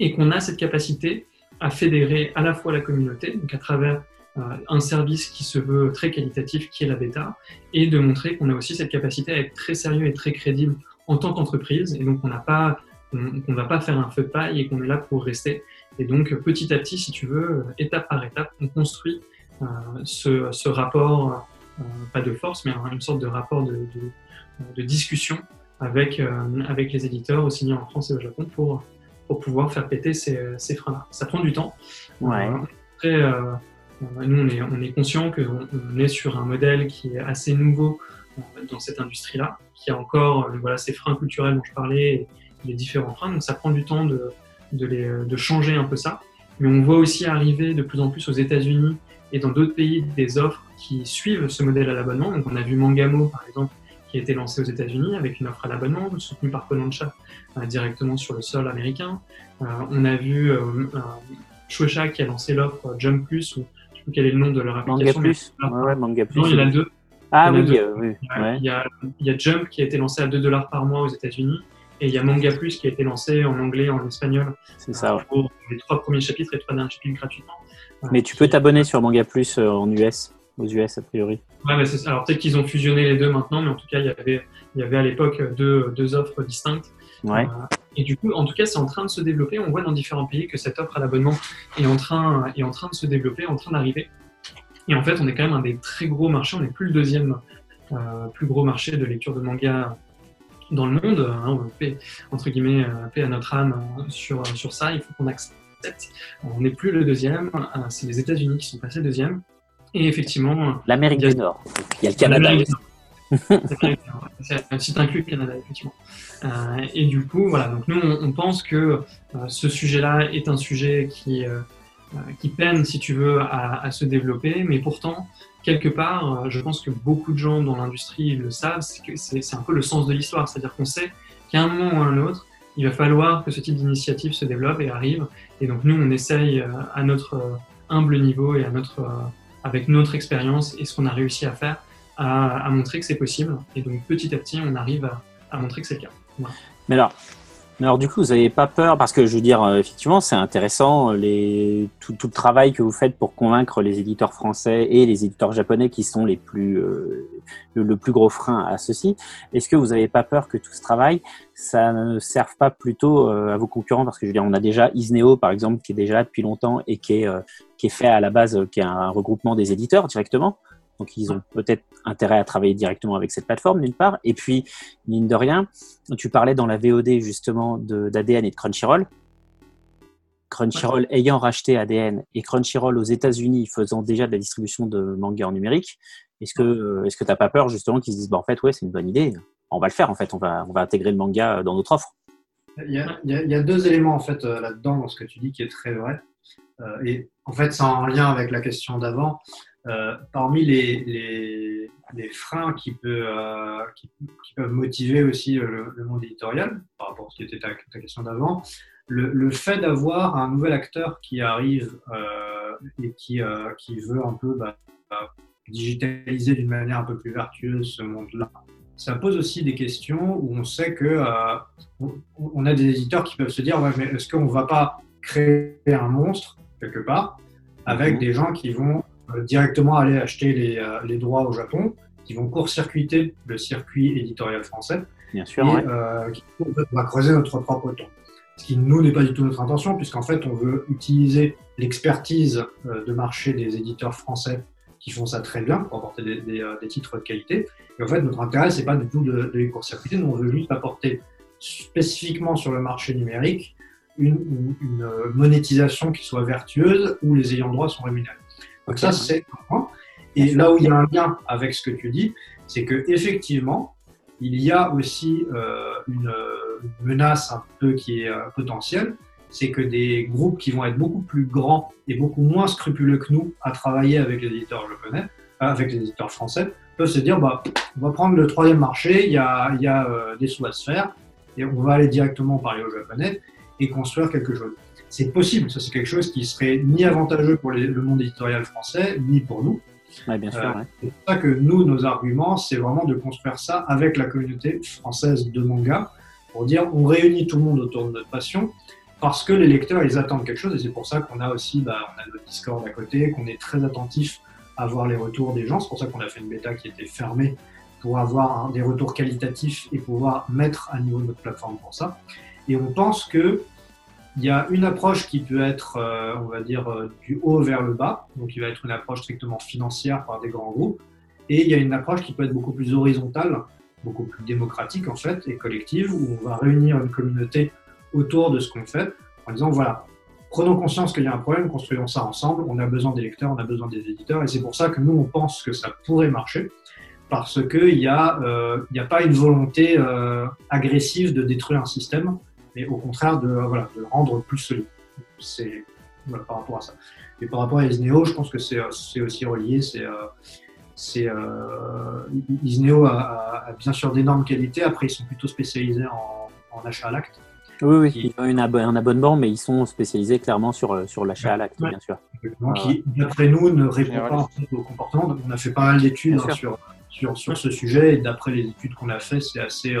et qu'on a cette capacité à fédérer à la fois la communauté, donc à travers euh, un service qui se veut très qualitatif, qui est la bêta, et de montrer qu'on a aussi cette capacité à être très sérieux et très crédible en tant qu'entreprise, et donc on n'a pas qu'on ne va pas faire un feu de paille et qu'on est là pour rester. Et donc petit à petit, si tu veux, étape par étape, on construit euh, ce, rapport, euh, pas de force, mais une sorte de rapport de, de, discussion avec, avec les éditeurs, aussi bien en France et au Japon, pour, pour pouvoir faire péter ces, ces freins-là. Ça prend du temps. Ouais. Après, nous, on est, on est conscient qu'on est sur un modèle qui est assez nouveau dans cette industrie-là, qui a encore euh, voilà, ces freins culturels dont je parlais, et les différents freins. Donc ça prend du temps de, de, les, de changer un peu ça. Mais on voit aussi arriver de plus en plus aux États-Unis et dans d'autres pays des offres qui suivent ce modèle à l'abonnement. Donc on a vu Mangamo, par exemple, qui a été lancé aux États-Unis avec une offre à l'abonnement, soutenue par Kodansha euh, directement sur le sol américain. Euh, on a vu euh, Shueisha qui a lancé l'offre Jump Plus, où quel est le nom de leur application. Manga Plus. ouais, Manga Plus. Non, il y en a deux. Ah Il oui, euh, oui. ouais. Il, y a, il y a Jump qui a été lancé à 2 dollars par mois aux États-Unis. Et il y a Manga Plus qui a été lancé en anglais et en espagnol c'est ça. pour les trois premiers chapitres et les trois derniers chapitres gratuitement. Mais tu peux t'abonner sur Manga Plus euh, en US, aux US a priori. Ouais, mais c'est ça. Alors peut-être qu'ils ont fusionné les deux maintenant, mais en tout cas, il y avait, il y avait à l'époque deux, deux offres distinctes. Ouais. Euh, et du coup, en tout cas, c'est en train de se développer. On voit dans différents pays que cette offre à l'abonnement est en train, est en train de se développer, en train d'arriver. Et en fait, on est quand même un des très gros marchés. On n'est plus le deuxième euh, plus gros marché de lecture de manga dans le monde. Hein, paix- entre guillemets, euh, paix à notre âme sur, sur ça. Il faut qu'on accepte. On n'est plus le deuxième. C'est les États-Unis qui sont passés deuxième. Et effectivement, L'Amérique du Nord. Il y a le Canada. C'est c'est inclus le Canada, effectivement. Euh, et du coup, voilà, donc nous, on, on pense que euh, ce sujet-là est un sujet qui, euh, qui peine, si tu veux, à, à se développer, mais pourtant, quelque part, je pense que beaucoup de gens dans l'industrie le savent, c'est un peu le sens de l'histoire, c'est-à-dire qu'on sait qu'à un moment ou à un autre, il va falloir que ce type d'initiative se développe et arrive. Et donc nous, on essaye à notre humble niveau et à notre, avec notre expérience et ce qu'on a réussi à faire, à, montrer que c'est possible. Et donc petit à petit, on arrive à, à montrer que c'est le cas. Mais alors, mais alors du coup, vous n'avez pas peur parce que je veux dire, euh, effectivement, c'est intéressant les tout, le travail que vous faites pour convaincre les éditeurs français et les éditeurs japonais qui sont les plus euh, le, plus gros frein à ceci. Est-ce que vous n'avez pas peur que tout ce travail, ça ne serve pas plutôt euh, à vos concurrents? Parce que je veux dire, on a déjà Isneo par exemple qui est déjà là depuis longtemps et qui est euh, qui est fait à la base, euh, qui est un regroupement des éditeurs directement. Donc ils ont peut-être intérêt à travailler directement avec cette plateforme d'une part. Et puis, mine de rien, tu parlais dans la VOD justement de- d'ADN et de Crunchyroll. Crunchyroll ayant racheté ADN et Crunchyroll aux États-Unis faisant déjà de la distribution de manga en numérique, est-ce que est-ce que t'as pas peur justement qu'ils se disent bah en fait ouais c'est une bonne idée, on va le faire en fait, on va on va intégrer le manga dans notre offre. Il y, a, il y a- il y a deux éléments en fait euh, là-dedans dans ce que tu dis qui est très vrai. Euh, et en fait, c'est en lien avec la question d'avant. Euh, parmi les, les, les freins qui, peut, euh, qui, qui peuvent motiver aussi euh, le, le monde éditorial, par rapport à ce qui était ta, ta question d'avant, le, le fait d'avoir un nouvel acteur qui arrive euh, et qui, qui veut un peu bah, bah, digitaliser d'une manière un peu plus vertueuse ce monde-là, ça pose aussi des questions où on sait que on, on a des éditeurs qui peuvent se dire ouais, mais est-ce qu'on ne va pas créer un monstre quelque part avec Mhm. des gens qui vont directement aller acheter les, euh, les droits au Japon, qui vont court-circuiter le circuit éditorial français Bien sûr. et ouais. euh, qui en fait, va creuser notre propre temps. Ce qui, nous, n'est pas du tout notre intention, puisqu'en fait, on veut utiliser l'expertise euh, de marché des éditeurs français qui font ça très bien pour apporter des, des, euh, des titres de qualité. Et en fait, notre intérêt, c'est pas du tout de, de les court-circuiter, nous, on veut juste apporter spécifiquement sur le marché numérique une, une- une, euh, monétisation qui soit vertueuse où les ayants droit sont rémunérés. Donc ça, c'est un point. Et là où il y a un lien avec ce que tu dis, c'est que effectivement, il y a aussi euh, une, euh, menace un peu qui est euh, potentielle, c'est que des groupes qui vont être beaucoup plus grands et beaucoup moins scrupuleux que nous à travailler avec les éditeurs japonais, avec les éditeurs français, peuvent se dire bah, on va prendre le troisième marché, il y a, il y a des sous à se faire, et on va aller directement parler aux japonais et construire quelque chose. C'est possible, ça c'est quelque chose qui serait ni avantageux pour les- le monde éditorial français, ni pour nous. Ouais, bien sûr. Euh, ouais. C'est pour ça que nous, nos arguments, c'est vraiment de construire ça avec la communauté française de manga, pour dire on réunit tout le monde autour de notre passion, parce que les lecteurs, ils attendent quelque chose, et c'est pour ça qu'on a aussi, bah, on a notre Discord à côté, qu'on est très attentif à voir les retours des gens, c'est pour ça qu'on a fait une bêta qui était fermée pour avoir hein, des retours qualitatifs et pouvoir mettre à niveau notre plateforme pour ça. Et on pense que il y a une approche qui peut être, euh, on va dire, euh, du haut vers le bas, donc il va être une approche strictement financière par des grands groupes, et il y a une approche qui peut être beaucoup plus horizontale, beaucoup plus démocratique en fait, et collective, où on va réunir une communauté autour de ce qu'on fait, en disant voilà, prenons conscience qu'il y a un problème, construisons ça ensemble, on a besoin des lecteurs, on a besoin des éditeurs, et c'est pour ça que nous on pense que ça pourrait marcher, parce qu'il n'y a, euh, a pas une volonté euh, agressive de détruire un système, mais au contraire de, euh, voilà, de le rendre plus solide. C'est voilà, par rapport à ça. Et par rapport à Isneo, je pense que c'est euh, c'est aussi relié. C'est euh, c'est, euh, Isneo a, a- a bien sûr d'énormes qualités. Après, ils sont plutôt spécialisés en, en achat à l'acte. Oui, oui, qui- ils ont une abo- un abonnement, mais ils sont spécialisés clairement sur, sur l'achat à l'acte, Ouais. bien sûr. effectivement, Ah qui, d'après nous, ne répond pas Généraliste. en fait, au comportement. Donc, on a fait pas mal d'études hein, sur, sur ce sujet. Et d'après les études qu'on a fait, c'est assez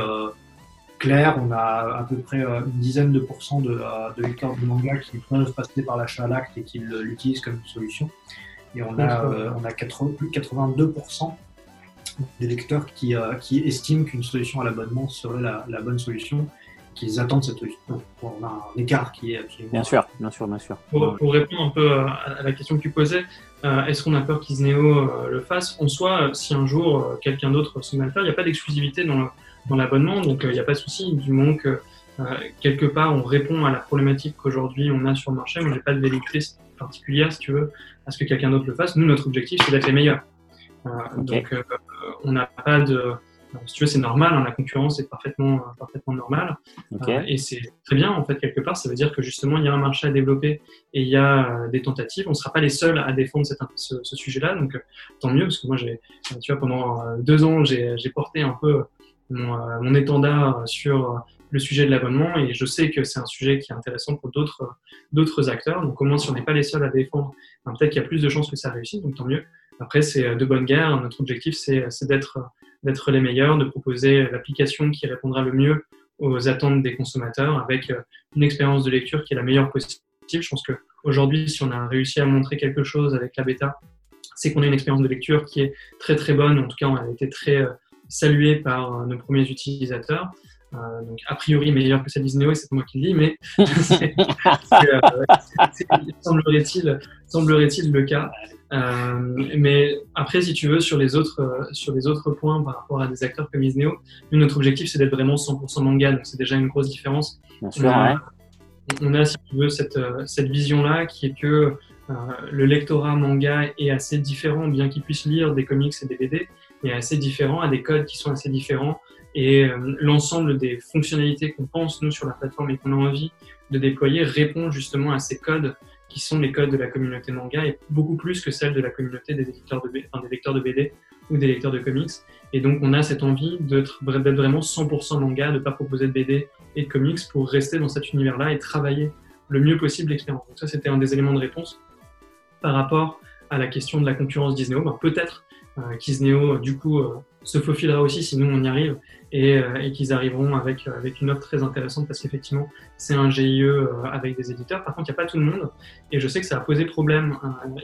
clair. On a à peu près une dizaine de pourcents de, de lecteurs de manga qui peuvent passer par l'achat à l'acte et qui l'utilisent comme solution. Et on a, on a 80, plus de 82% des lecteurs qui, qui estiment qu'une solution à l'abonnement serait la, la bonne solution qu'ils attendent cette solution. on a un écart qui est absolument. Bien sûr, bien sûr, bien sûr. Pour, répondre un peu à la question que tu posais, euh, est-ce qu'on a peur qu'Isneo euh, le fasse? En soi, si un jour euh, quelqu'un d'autre se met à le faire, il n'y a pas d'exclusivité dans, dans l'abonnement, donc il n'y a pas de souci. Du moment que quelque part on répond à la problématique qu'aujourd'hui on a sur le marché, moi j'ai pas de velléité particulière, si tu veux, à ce que quelqu'un d'autre le fasse. Nous, notre objectif, c'est d'être les meilleurs. Donc, on n'a pas de si tu veux, c'est normal, hein, la concurrence est parfaitement, parfaitement normale. Euh, et c'est très bien, en fait, quelque part. Ça veut dire que justement, il y a un marché à développer et il y a euh, des tentatives. On ne sera pas les seuls à défendre ce, sujet-là. Donc, euh, tant mieux, parce que moi, j'ai, tu vois, pendant deux ans, j'ai, porté un peu mon, étendard sur le sujet de l'abonnement et je sais que c'est un sujet qui est intéressant pour d'autres, d'autres acteurs. Donc, au moins, si on n'est pas les seuls à défendre, ben, peut-être qu'il y a plus de chances que ça réussisse. Donc, tant mieux. Après, c'est de bonne guerre. Notre objectif, c'est, d'être d'être les meilleurs, de proposer l'application qui répondra le mieux aux attentes des consommateurs avec euh, une expérience de lecture qui est la meilleure possible. Je pense qu'aujourd'hui, si on a réussi à montrer quelque chose avec la bêta, c'est qu'on a une expérience de lecture qui est très très bonne. En tout cas, on a été très euh, salué par euh, nos premiers utilisateurs. donc, a priori, meilleur que celle d'Isneo, c'est moi qui le dis, mais semblerait-il semblerait le cas. Euh, mais après, si tu veux, sur les autres, euh, sur les autres points par rapport à des acteurs comme Isneo, nous, notre objectif, c'est d'être vraiment 100% manga, donc c'est déjà une grosse différence. Bien sûr, on, a, on a, si tu veux, cette, euh, cette vision-là qui est que le lectorat manga est assez différent, bien qu'il puisse lire des comics et des BD, est assez différent, a des codes qui sont assez différents, et l'ensemble des fonctionnalités qu'on pense, nous, sur la plateforme et qu'on a envie de déployer répond justement à ces codes qui sont les codes de la communauté manga et beaucoup plus que celle de la communauté des lecteurs de BD ou des lecteurs de comics. Et donc, on a cette envie d'être vraiment 100% manga, de ne pas proposer de BD et de comics pour rester dans cet univers-là et travailler le mieux possible l'expérience. Donc ça, c'était un des éléments de réponse par rapport à la question de la concurrence Disney. Ben, Peut-être euh, qu'Isneo, du coup, euh, se faufilera aussi si nous, on y arrive et, euh, et qu'ils arriveront avec, euh, avec une offre très intéressante parce qu'effectivement, c'est un GIE euh, avec des éditeurs. Par contre, il n'y a pas tout le monde et je sais que ça a posé problème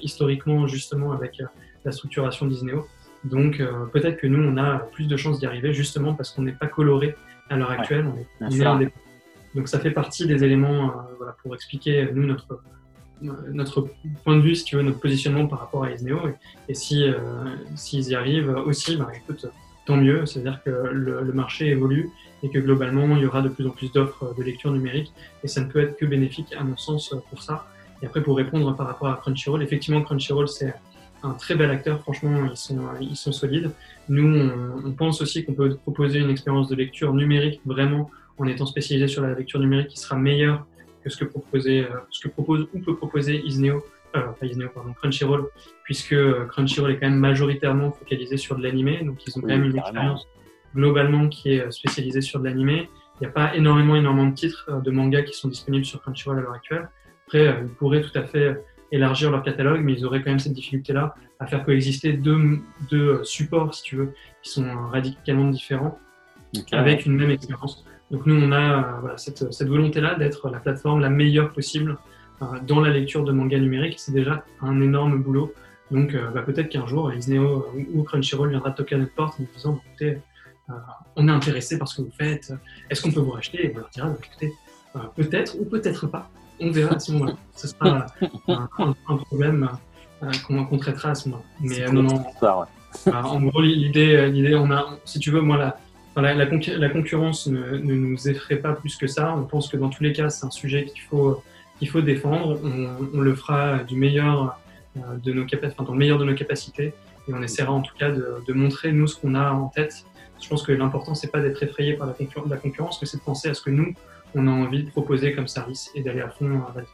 historiquement justement avec la structuration d'Isneo. Donc peut-être que nous, on a plus de chances d'y arriver justement parce qu'on n'est pas coloré à l'heure actuelle. on est, Donc ça fait partie des éléments voilà, pour expliquer nous notre notre point de vue, si tu veux, notre positionnement par rapport à Isneo. Et, si s'ils y arrivent aussi, bah, écoute, tant mieux. C'est-à-dire que le, marché évolue et que globalement, il y aura de plus en plus d'offres de lecture numérique et ça ne peut être que bénéfique, à mon sens, pour ça. Et après, pour répondre par rapport à Crunchyroll, effectivement, Crunchyroll, c'est un très bel acteur. Franchement, ils sont, ils sont solides. Nous, on, pense aussi qu'on peut proposer une expérience de lecture numérique vraiment en étant spécialisé sur la lecture numérique qui sera meilleure que ce que, proposait, euh, ce que propose ou peut proposer Isneo euh, pas Isneo, pardon, Crunchyroll, puisque euh, Crunchyroll est quand même majoritairement focalisé sur de l'animé, donc ils ont quand même une expérience globalement qui est euh, spécialisée sur de l'animé. Il n'y a pas énormément, énormément de titres de manga qui sont disponibles sur Crunchyroll à l'heure actuelle. Après, ils pourraient tout à fait élargir leur catalogue, mais ils auraient quand même cette difficulté-là à faire coexister deux, deux, supports, si tu veux, qui sont radicalement différents, avec une même expérience. Donc nous, on a voilà, cette, cette volonté-là d'être la plateforme la meilleure possible dans la lecture de manga numérique, c'est déjà un énorme boulot. Donc euh, bah, peut-être qu'un jour, Isneo ou Crunchyroll viendra toquer à notre porte en nous disant écoutez, euh, on est intéressé par ce que vous faites, est-ce qu'on peut vous racheter? Et on leur dira écoutez, euh, peut-être ou peut-être pas. On verra à ce moment-là. Ce sera un, problème qu'on traitera à ce moment-là. Mais non, non. en gros, l'idée, l'idée, on a, si tu veux, moi, la, la, concurrence ne, nous effraie pas plus que ça. On pense que dans tous les cas, c'est un sujet qu'il faut qu'il faut défendre. On, le fera du meilleur euh, de nos capacités, dans le meilleur de nos capacités, et on essaiera en tout cas de, montrer nous ce qu'on a en tête. Je pense que l'important c'est pas d'être effrayé par la, la concurrence, mais c'est de penser à ce que nous on a envie de proposer comme service et d'aller à fond avec.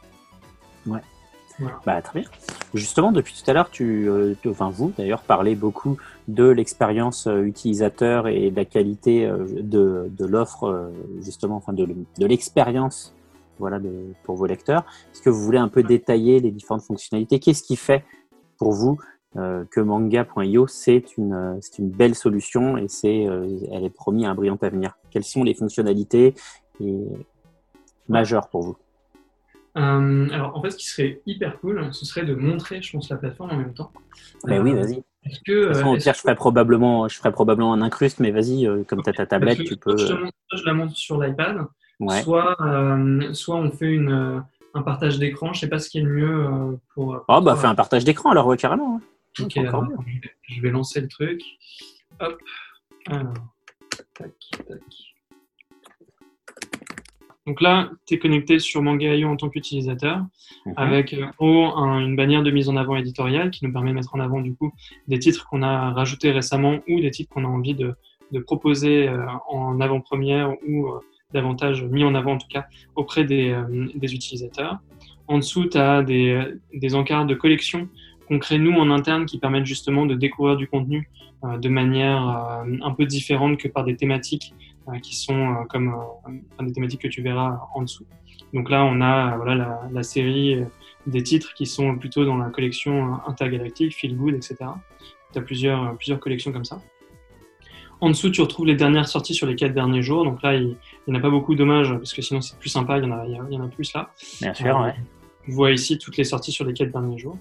Bah, très bien. Justement, depuis tout à l'heure, tu, euh, enfin vous d'ailleurs, parlez beaucoup de l'expérience euh, utilisateur et de la qualité de, de l'offre, justement, enfin de, de l'expérience voilà, pour vos lecteurs. Est-ce que vous voulez un peu détailler les différentes fonctionnalités? Qu'est-ce qui fait pour vous que manga.io, c'est une, c'est une belle solution et c'est, elle est promis un brillant avenir? Quelles sont les fonctionnalités majeures pour vous? Alors, en fait, ce qui serait hyper cool, ce serait de montrer, je pense, la plateforme en même temps. Mais ben oui, vas-y. Est-ce que, de toute façon, au pire, je ferai probablement, je ferai probablement un incruste, mais vas-y, comme tu as ta tablette, tu peux. Je, je, la montre sur l'iPad. Soit, soit on fait une, un partage d'écran. Je sais pas ce qui est le mieux euh, pour. Oh, bah, fais un partage d'écran alors, ouais, carrément. Hein. Ok, alors, je vais lancer le truc. Hop. Alors, tac, tac. Donc là, tu es connecté sur Manga.io en tant qu'utilisateur, mhm. avec euh, en haut une bannière de mise en avant éditoriale qui nous permet de mettre en avant du coup des titres qu'on a rajoutés récemment ou des titres qu'on a envie de, de proposer euh, en avant-première ou davantage mis en avant en tout cas auprès des, euh, des utilisateurs. En dessous, tu as des, des, encarts de collection qu'on crée nous en interne qui permettent justement de découvrir du contenu euh, de manière euh, un peu différente que par des thématiques qui sont comme des thématiques que tu verras en dessous. Donc là, on a voilà, la, la, série des titres qui sont plutôt dans la collection intergalactique, Feel Good, etc. Tu as plusieurs, plusieurs collections comme ça. En dessous, tu retrouves les dernières sorties sur les quatre derniers jours. Donc là, il n'y en a pas beaucoup, dommage, parce que sinon c'est plus sympa, il y, en a, il y en a plus là. Bien sûr, euh, ouais. Tu vois ici toutes les sorties sur les quatre derniers jours.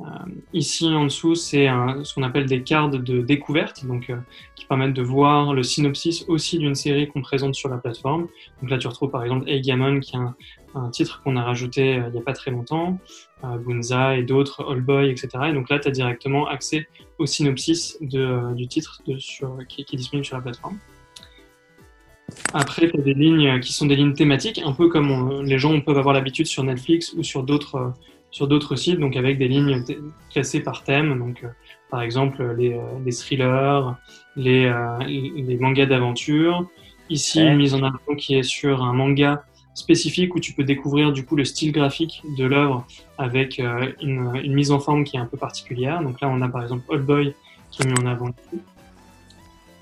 Euh, ici en dessous, c'est ce qu'on appelle des cartes de découverte, donc, euh, qui permettent de voir le synopsis aussi d'une série qu'on présente sur la plateforme. Donc là, tu retrouves par exemple Hey Gammon, qui est un, titre qu'on a rajouté il n'y a pas très longtemps, Bunza et d'autres, All Boy, etc. Et donc là, tu as directement accès au synopsis du titre qui, est disponible sur la plateforme. Après, tu as des lignes qui sont des lignes thématiques, un peu comme les gens peuvent avoir l'habitude sur Netflix ou sur d'autres sur d'autres sites, donc avec des lignes classées par thème. Donc, euh, par exemple, les, euh, les thrillers, les, euh, les mangas d'aventure. Ici, une mise en avant qui est sur un manga spécifique où tu peux découvrir du coup le style graphique de l'œuvre avec une, une, mise en forme qui est un peu particulière. Donc là, on a par exemple Old Boy qui est mis en avant.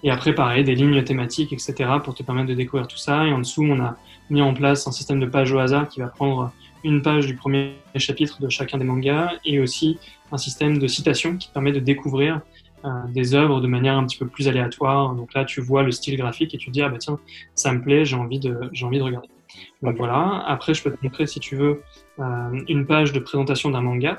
Et après, pareil, des lignes thématiques, etc. pour te permettre de découvrir tout ça. Et en dessous, on a mis en place un système de pages au hasard qui va prendre une page du premier chapitre de chacun des mangas et aussi un système de citation qui permet de découvrir euh, des œuvres de manière un petit peu plus aléatoire. Donc là, tu vois le style graphique et tu te dis, ah bah tiens, ça me plaît, j'ai envie, de, j'ai envie de regarder. Donc voilà, après, je peux te montrer, si tu veux, euh, une page de présentation d'un manga.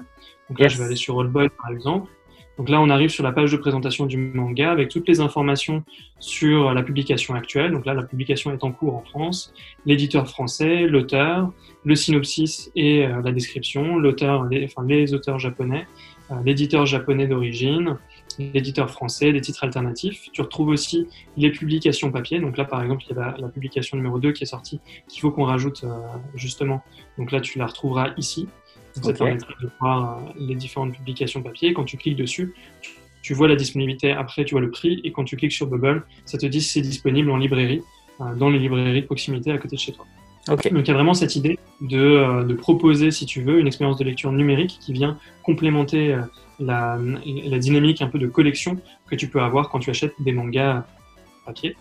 Donc là, je vais aller sur All Boy, par exemple. Donc là, on arrive sur la page de présentation du manga avec toutes les informations sur la publication actuelle. Donc là, la publication est en cours en France, l'éditeur français, l'auteur, le synopsis et euh, la description, l'auteur, les, enfin les auteurs japonais, euh, l'éditeur japonais d'origine, l'éditeur français, les titres alternatifs. Tu retrouves aussi les publications papier. Donc là, par exemple, il y a la, publication numéro 2 qui est sortie, qu'il faut qu'on rajoute euh, justement. Donc là, tu la retrouveras ici. Permettra de voir euh, les différentes publications papier. Quand tu cliques dessus, tu, vois la disponibilité. Après, tu vois le prix. Et quand tu cliques sur Bubble, ça te dit si c'est disponible en librairie, euh, dans les librairies de proximité à côté de chez toi. Donc il y a vraiment cette idée de, euh, de, proposer, si tu veux, une expérience de lecture numérique qui vient complémenter la, la, dynamique un peu de collection que tu peux avoir quand tu achètes des mangas papier.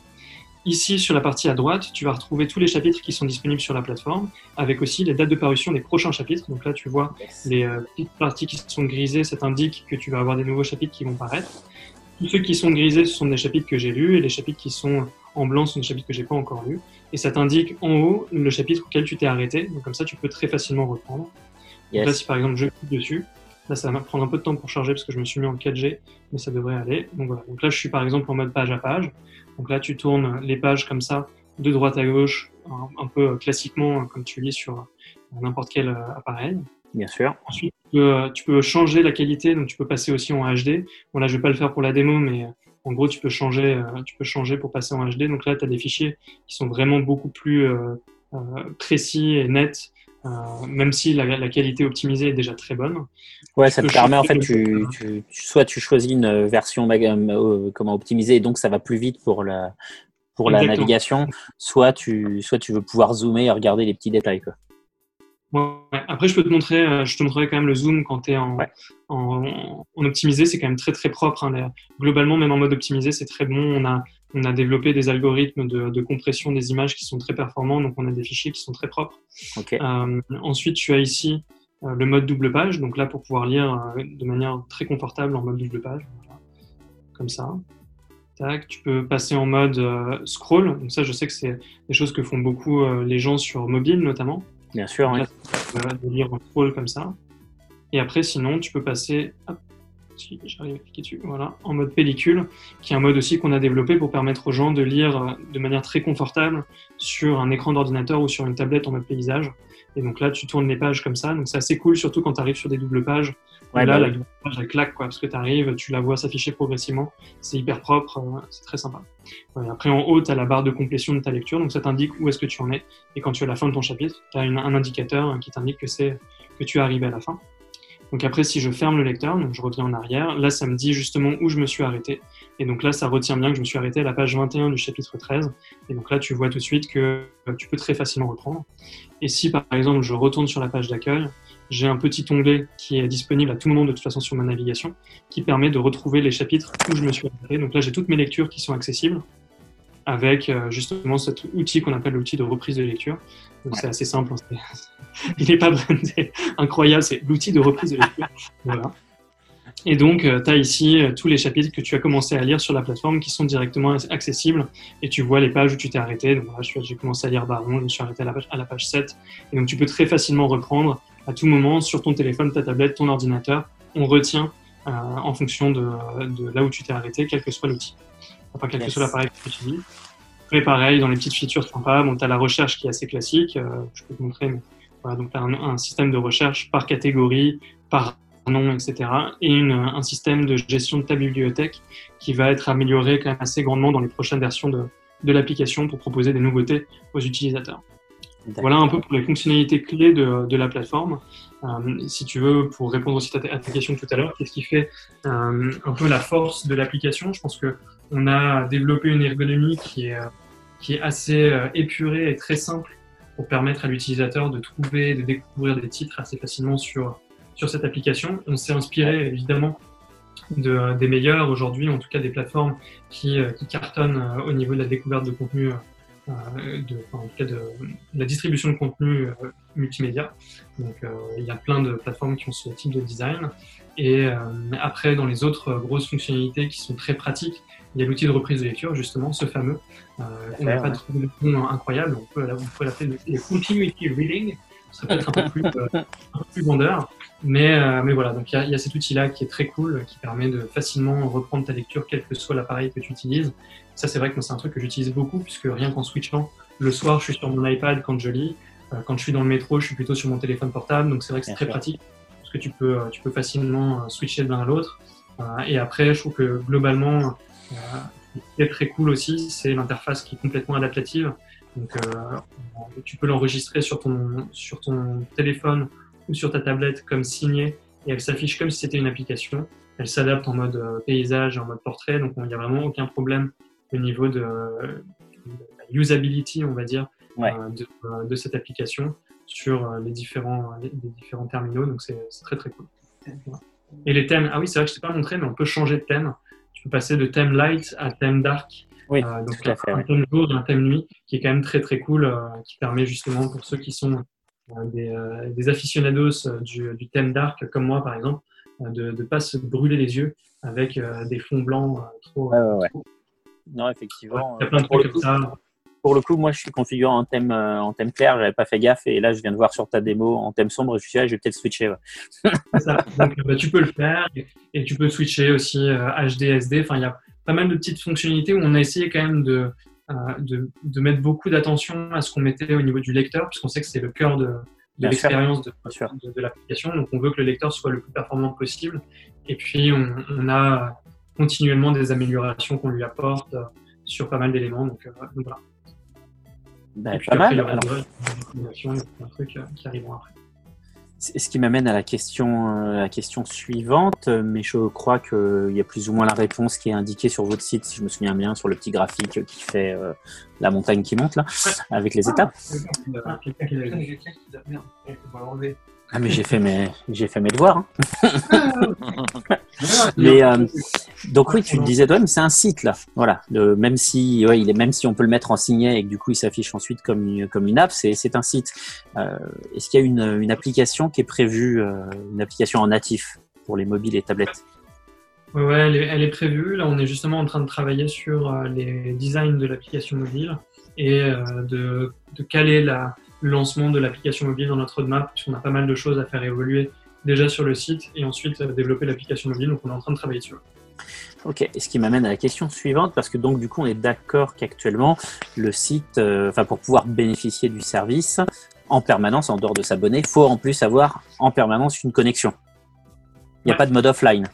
Ici, sur la partie à droite, tu vas retrouver tous les chapitres qui sont disponibles sur la plateforme, avec aussi les dates de parution des prochains chapitres. Donc là, tu vois les euh, petites parties qui sont grisées, ça t'indique que tu vas avoir des nouveaux chapitres qui vont paraître. Tous ceux qui sont grisés, ce sont des chapitres que j'ai lus, et les chapitres qui sont en blanc sont des chapitres que j'ai pas encore lus. Et ça t'indique en haut le chapitre auquel tu t'es arrêté. Donc comme ça, tu peux très facilement reprendre. là, si par exemple je clique dessus, là ça va prendre un peu de temps pour charger parce que je me suis mis en 4G, mais ça devrait aller. Donc voilà. Donc là, je suis par exemple en mode page à page. Donc là, tu tournes les pages comme ça, de droite à gauche, un, peu classiquement, comme tu lis sur n'importe quel euh, appareil. Bien sûr. Ensuite, tu peux, changer la qualité, donc tu peux passer aussi en HD. Bon là, je vais pas le faire pour la démo, mais en gros, tu peux changer, euh, tu peux changer pour passer en HD. Donc là, tu as des fichiers qui sont vraiment beaucoup plus euh, précis et nets euh, même si la, qualité optimisée est déjà très bonne. Ouais, ça te permet en fait, tu, soit tu choisis une version euh, comment optimisée donc ça va plus vite pour la, pour la navigation, soit tu, soit tu veux pouvoir zoomer et regarder les petits détails. Quoi. Après, je peux te montrer, euh, je te montrerai quand même le zoom quand tu es en, en, optimisé. C'est quand même très très propre. Hein. Globalement, même en mode optimisé, c'est très bon. On a, on a développé des algorithmes de, compression des images qui sont très performants. Donc, on a des fichiers qui sont très propres. Euh, ensuite, tu as ici le mode double page. Donc là, pour pouvoir lire de manière très confortable en mode double page, comme ça. Tac, tu peux passer en mode scroll. Donc ça, je sais que c'est des choses que font beaucoup les gens sur mobile notamment. Bien sûr, oui. de lire en scroll comme ça. Et après, sinon, tu peux passer, si j'arrive à cliquer dessus, voilà, en mode pellicule, qui est un mode aussi qu'on a développé pour permettre aux gens de lire euh, de manière très confortable sur un écran d'ordinateur ou sur une tablette en mode paysage. Et donc là, tu tournes les pages comme ça. Donc c'est assez cool, surtout quand tu arrives sur des doubles pages. là, bah la double page, elle claque, quoi, parce que tu arrives, tu la vois s'afficher progressivement. C'est hyper propre, euh, c'est très sympa. après, en haut, tu as la barre de complétion de ta lecture. Donc ça t'indique où est-ce que tu en es. Et quand tu es à la fin de ton chapitre, tu as un indicateur qui t'indique que, c'est que tu es arrivé à la fin. Donc après, si je ferme le lecteur, donc je reviens en arrière, là, ça me dit justement où je me suis arrêté. Et donc là, ça retient bien que je me suis arrêté à la page 21 du chapitre 13. Et donc là, tu vois tout de suite que tu peux très facilement reprendre. Et si, par exemple, je retourne sur la page d'accueil, j'ai un petit onglet qui est disponible à tout moment de toute façon sur ma navigation, qui permet de retrouver les chapitres où je me suis arrêté. Donc là, j'ai toutes mes lectures qui sont accessibles avec euh, justement cet outil qu'on appelle l'outil de reprise de lecture. Donc c'est assez simple. Hein, il n'est pas incroyable, c'est l'outil de reprise de lecture. voilà. Et donc, euh, tu as ici euh, tous les chapitres que tu as commencé à lire sur la plateforme qui sont directement accessibles et tu vois les pages où tu t'es arrêté. Donc voilà, j'ai commencé à lire Baron, je me suis arrêté à la, page, à la page 7. Et donc, tu peux très facilement reprendre à tout moment sur ton téléphone, ta tablette, ton ordinateur. On retient en fonction de, de, là où tu t'es arrêté, quel que soit l'outil enfin quel que soit l'appareil que tu utilises. Après, pareil, dans les petites features sympas, bon, tu as la recherche qui est assez classique, euh, je peux te montrer, mais voilà, donc tu as un, système de recherche par catégorie, par nom, etc. Et une, un système de gestion de ta bibliothèque qui va être amélioré quand même assez grandement dans les prochaines versions de, de l'application pour proposer des nouveautés aux utilisateurs. Voilà un peu pour les fonctionnalités clés de, de la plateforme. Euh, si tu veux, pour répondre aussi à ta, question tout à l'heure, qu'est-ce qui fait euh, un peu la force de l'application? Je pense que on a développé une ergonomie qui est, euh, qui est assez épurée et très simple pour permettre à l'utilisateur de trouver, de découvrir des titres assez facilement sur, sur cette application. On s'est inspiré évidemment de, des meilleurs aujourd'hui, en tout cas des plateformes qui, qui cartonnent au niveau de la découverte de contenu, de, en tout cas de, la distribution de contenu multimédia. Donc il y a plein de plateformes qui ont ce type de design. Et après, dans les autres grosses fonctionnalités qui sont très pratiques, il y a l'outil de reprise de lecture, justement, ce fameux. Euh, on n'a pas trouvé le nom incroyable, on peut, on peut l'appeler le, continuity reading, ça peut être un peu plus, euh, un peu plus vendeur. Mais, euh, mais voilà, donc il y, y a cet outil-là qui est très cool, qui permet de facilement reprendre ta lecture, quel que soit l'appareil que tu utilises. Ça, c'est vrai que c'est un truc que j'utilise beaucoup, puisque rien qu'en switchant, le soir, je suis sur mon iPad quand je lis. Euh, quand je suis dans le métro, je suis plutôt sur mon téléphone portable, donc c'est vrai que c'est très pratique, parce que tu peux, tu peux facilement switcher de l'un à l'autre. et après, je trouve que globalement, ce qui est très cool aussi, c'est l'interface qui est complètement adaptative. Donc, euh, tu peux l'enregistrer sur ton, sur ton téléphone ou sur ta tablette comme signé et elle s'affiche comme si c'était une application. Elle s'adapte en mode euh, paysage, en mode portrait, donc il n'y a vraiment aucun problème au niveau de, la usability, on va dire, euh, de, de, cette application sur les différents, les, différents terminaux. Donc c'est très très cool. Et les thèmes, ah oui, c'est vrai que je ne t'ai pas montré, mais on peut changer de thème tu peux passer de thème light à thème dark. Oui, euh, donc tout à fait, un thème jour et un thème nuit, qui est quand même très très cool, euh, qui permet justement pour ceux qui sont euh, des, des, aficionados du, du, thème dark, comme moi par exemple, de ne pas se brûler les yeux avec des fonds blancs trop, ouais, Non, effectivement. Il y a plein de trucs comme ça pour le coup, moi, je suis configuré en thème, euh, en thème clair. J'avais pas fait gaffe et là, je viens de voir sur ta démo en thème sombre. Je suis là, je vais peut-être switcher. ça. Donc, bah, tu peux le faire et, tu peux switcher aussi HD, euh, SD. Enfin, il y a pas mal de petites fonctionnalités où on a essayé quand même de, euh, de, de, mettre beaucoup d'attention à ce qu'on mettait au niveau du lecteur, puisqu'on sait que c'est le cœur de, de l'expérience de, de, l'application. Donc, on veut que le lecteur soit le plus performant possible. Et puis, on, on a continuellement des améliorations qu'on lui apporte sur pas mal d'éléments. Donc, voilà. Ben, pas mal. Alors... Ce qui m'amène à la question, euh, la question suivante, mais je crois qu'il y a plus ou moins la réponse qui est indiquée sur votre site, si je me souviens bien, sur le petit graphique qui fait euh, la montagne qui monte là, avec les étapes. Ah mais j'ai fait mes, j'ai fait mes devoirs. Hein. mais donc oui, tu le disais toi-même, c'est un site là. Voilà, même si il est même si on peut le mettre en signet et que du coup il s'affiche ensuite comme une, comme une app, c'est un site. Est-ce qu'il y a une, une application qui est prévue, une application en natif pour les mobiles et tablettes? Ouais, elle, est, prévue. Là, on est justement en train de travailler sur euh, les designs de l'application mobile et euh, de, caler la, le lancement de l'application mobile dans notre roadmap, puisqu'on a pas mal de choses à faire évoluer déjà sur le site et ensuite euh, développer l'application mobile. Donc, on est en train de travailler dessus. Ok, et ce qui m'amène à la question suivante, parce que donc du coup on est d'accord qu'actuellement le site, enfin pour pouvoir bénéficier du service en permanence, en dehors de s'abonner, il faut en plus avoir en permanence une connexion. Il n'y a pas de mode offline.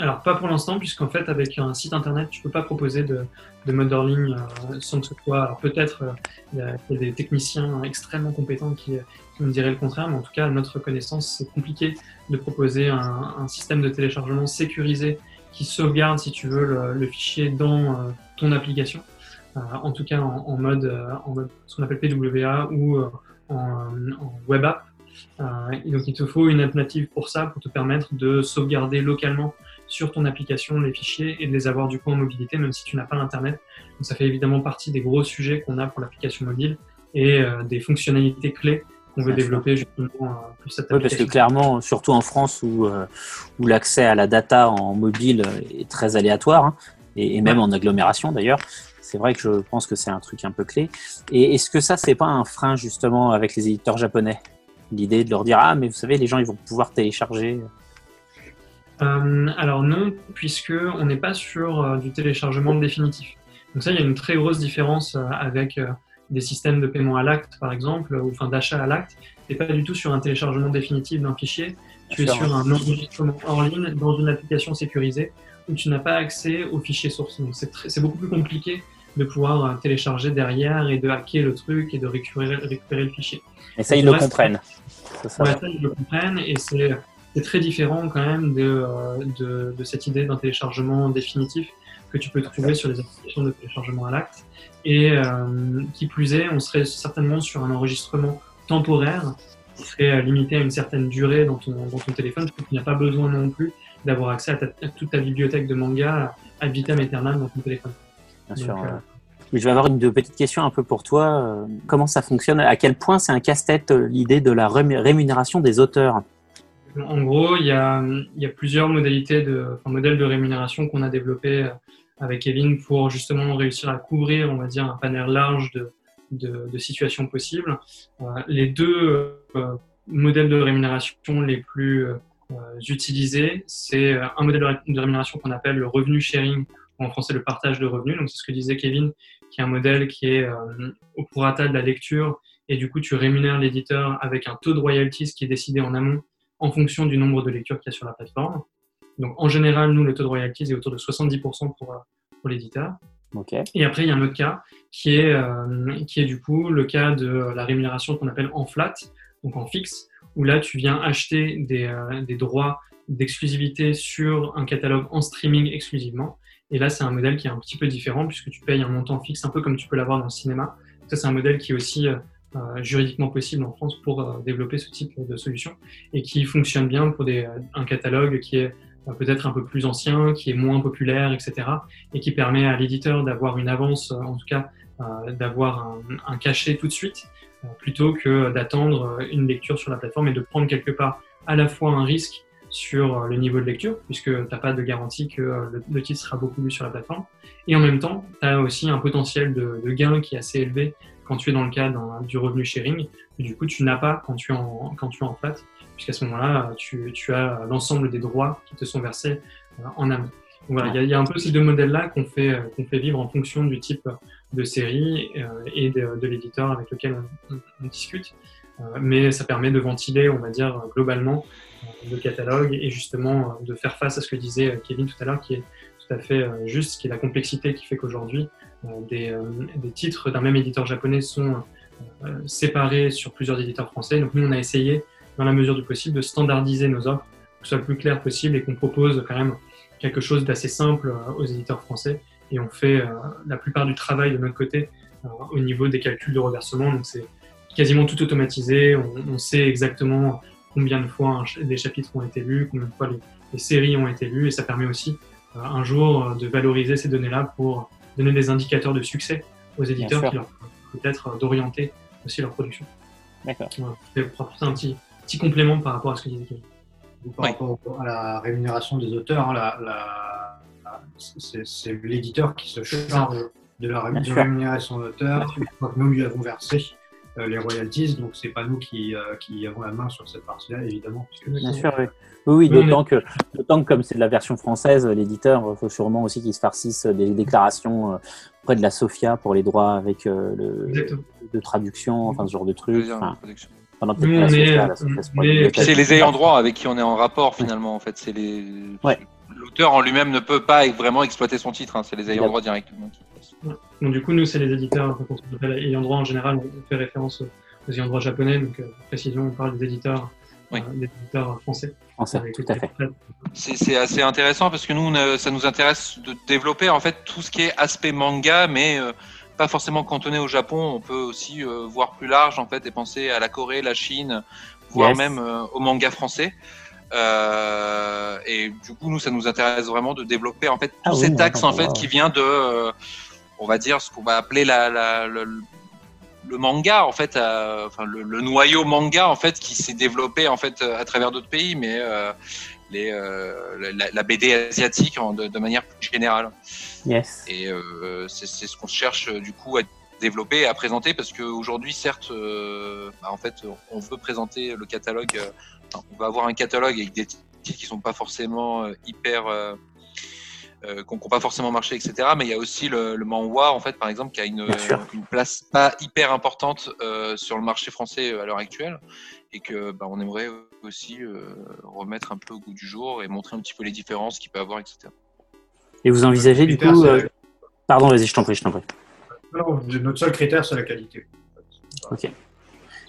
Alors, pas pour l'instant, puisqu'en fait, avec un site internet, tu peux pas proposer de, de mode en ligne euh, sans que ce soit. Alors, peut-être, euh, il y, a des techniciens extrêmement compétents qui, qui, me diraient le contraire, mais en tout cas, à notre connaissance, c'est compliqué de proposer un, un, système de téléchargement sécurisé qui sauvegarde, si tu veux, le, fichier dans euh, ton application. en tout cas, en, mode, en mode ce qu'on appelle PWA ou en, en web app. et donc, il te faut une alternative pour ça, pour te permettre de sauvegarder localement sur ton application les fichiers et de les avoir du coup en mobilité, même si tu n'as pas Internet. Donc ça fait évidemment partie des gros sujets qu'on a pour l'application mobile et euh, des fonctionnalités clés qu'on veut développer justement euh, pour cette application. Oui, parce que clairement, surtout en France où, euh, où l'accès à la data en mobile est très aléatoire, hein, et, même en agglomération d'ailleurs, c'est vrai que je pense que c'est un truc un peu clé. Et est-ce que ça, c'est pas un frein justement avec les éditeurs japonais? L'idée de leur dire Ah, mais vous savez, les gens, ils vont pouvoir télécharger euh, alors non, puisque on n'est pas sur euh, du téléchargement définitif. Donc ça, il y a une très grosse différence euh, avec des systèmes de paiement à l'acte, par exemple, ou enfin d'achat à l'acte. Tu n'es pas du tout sur un téléchargement définitif d'un fichier. Tu es sur un enregistrement hors ligne dans une application sécurisée où tu n'as pas accès au fichier source. Donc c'est beaucoup plus compliqué de pouvoir télécharger derrière et de hacker le truc et de récupérer, récupérer le fichier. Et ça, ils le comprennent. Ça. Ouais, ça, ils le comprennent et c'est c'est très différent quand même de, de, de cette idée d'un téléchargement définitif que tu peux trouver sur les applications de téléchargement à l'acte. Et euh, qui plus est, on serait certainement sur un enregistrement temporaire qui serait euh, limité à une certaine durée dans ton, dans ton téléphone, parce qu'il n'y a pas besoin non plus d'avoir accès à, toute ta bibliothèque de manga à vitam aeternam dans ton téléphone. Bien sûr. Euh, je vais avoir une petite question un peu pour toi. Comment ça fonctionne? À quel point c'est un casse-tête l'idée de la rémunération des auteurs? En gros, il y a, plusieurs modalités de, modèles de rémunération qu'on a développés euh, avec Kevin pour justement réussir à couvrir, on va dire, un panel large de, situations possibles. Euh, les deux euh, modèles de rémunération les plus utilisés, c'est un modèle de rémunération qu'on appelle le revenu sharing, en français le partage de revenus. Donc c'est ce que disait Kevin, qui est un modèle qui est au prorata de la lecture et du coup tu rémunères l'éditeur avec un taux de royalties qui est décidé en amont en fonction du nombre de lectures qu'il y a sur la plateforme. Donc en général, nous, le taux de royalties est autour de 70% pour, euh, pour l'éditeur. Et après, il y a un autre cas qui est, euh, qui est du coup le cas de la rémunération qu'on appelle en flat, donc en fixe, où là, tu viens acheter des, euh, des droits d'exclusivité sur un catalogue en streaming exclusivement. Et là, c'est un modèle qui est un petit peu différent puisque tu payes un montant fixe, un peu comme tu peux l'avoir dans le cinéma. Ça, c'est un modèle qui est aussi euh, juridiquement possible en France pour euh, développer ce type de solution et qui fonctionne bien pour des, un catalogue qui est euh, peut-être un peu plus ancien, qui est moins populaire, etc. et qui permet à l'éditeur d'avoir une avance, en tout cas d'avoir un, cachet tout de suite, plutôt que d'attendre une lecture sur la plateforme et de prendre quelque part à la fois un risque sur le niveau de lecture, puisque tu n'as pas de garantie que le, le, titre sera beaucoup lu sur la plateforme, et en même temps, tu as aussi un potentiel de, de gain qui est assez élevé quand tu es dans le cadre du revenu sharing. du coup, tu n'as pas quand tu es en, quand tu es en flat, puisqu'à ce moment-là, tu, tu, as l'ensemble des droits qui te sont versés euh, en amont. voilà, il y, a un peu ces deux modèles-là qu'on fait, euh, qu'on fait vivre en fonction du type de série euh, et de, l'éditeur avec lequel on, discute. mais ça permet de ventiler, on va dire, globalement le catalogue et justement de faire face à ce que disait Kevin tout à l'heure, qui est tout à fait juste, qui est la complexité qui fait qu'aujourd'hui, euh, euh, des, titres d'un même éditeur japonais sont euh, séparés sur plusieurs éditeurs français. Donc nous, on a essayé, dans la mesure du possible, de standardiser nos offres pour que ce soit le plus clair possible et qu'on propose quand même quelque chose d'assez simple aux éditeurs français. Et on fait la plupart du travail de notre côté au niveau des calculs de reversement. Donc c'est quasiment tout automatisé. On, sait exactement combien de fois des chapitres ont été lus, combien de fois les, séries ont été lues, et ça permet aussi un jour de valoriser ces données-là pour donner des indicateurs de succès aux éditeurs qui leur peut-être d'orienter aussi leur production. D'accord. Voilà, pour apporter un petit, petit complément par rapport à ce que disait. Par rapport à la rémunération des auteurs, hein, la, c'est l'éditeur qui se charge de la rémunération des auteurs. Nous lui avons versé euh, les royalties, donc c'est pas nous qui, euh, qui, avons la main sur cette partie-là, évidemment. Bien sûr, oui. Oui, d'autant que, que, comme c'est de la version française, l'éditeur, il faut sûrement aussi qu'il se farcisse des déclarations euh, près de la SOFIA pour les droits avec le, de traduction, enfin ce genre de trucs. c'est les ayants droit avec qui on est en rapport finalement. En fait, c'est les. L'auteur en lui-même ne peut pas vraiment exploiter son titre. Hein. c'est les ayants droit directement. Donc du coup, nous, c'est les éditeurs. Quand on appelle ayants droit en général, on fait référence aux ayants droit japonais. Donc, euh, précision, on parle des éditeurs, euh, des éditeurs français. Français, tout à fait. C'est assez intéressant parce que nous, ça nous intéresse de développer en fait tout ce qui est aspect manga, mais euh, pas forcément cantonné au Japon. On peut aussi voir plus large en fait et penser à la Corée, la Chine, voire même au manga français. Euh, et du coup, nous, ça nous intéresse vraiment de développer en fait tout ah cet axe en fait qui vient de, euh, on va dire ce qu'on va appeler la, la, le, manga en fait, euh, enfin le, noyau manga en fait qui s'est développé en fait à travers d'autres pays, mais les, la, la, BD asiatique de, manière plus générale. Yes. Et c'est ce qu'on cherche du coup à développer et à présenter parce qu'aujourd'hui, certes, bah, en fait, on veut présenter le catalogue on va avoir un catalogue avec des titres qui sont pas forcément euh, hyper euh, euh, qui n'ont pas forcément marché, etc. Mais il y a aussi le, le manhwa, en fait, par exemple, qui a une, une place pas hyper importante sur le marché français à l'heure actuelle, et que bah, on aimerait aussi remettre un peu au goût du jour et montrer un petit peu les différences qu'il peut avoir, etc. Et vous envisagez du coup, pardon, vas-y, je t'en prie, je t'en prie. notre seul critère, c'est la qualité. Ok.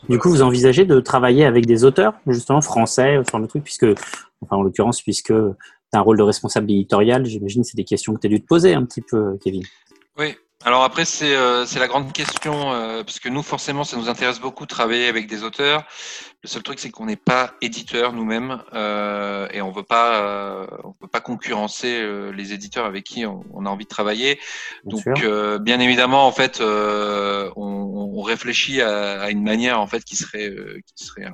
Du coup, vous envisagez de travailler avec des auteurs, justement, français, sur le truc, puisque, enfin, en l'occurrence, puisque tu as un rôle de responsable éditorial, j'imagine que c'est des questions que tu as dû te poser un petit peu, Kevin. Oui, alors après, c'est euh, la grande question, euh, parce que nous, forcément, ça nous intéresse beaucoup de travailler avec des auteurs. Le seul truc, c'est qu'on n'est pas éditeur nous-mêmes euh, et on veut pas, on peut pas concurrencer les éditeurs avec qui on, on, a envie de travailler. Donc, bien évidemment, en fait, on, on, réfléchit à, à, une manière en fait qui serait, qui serait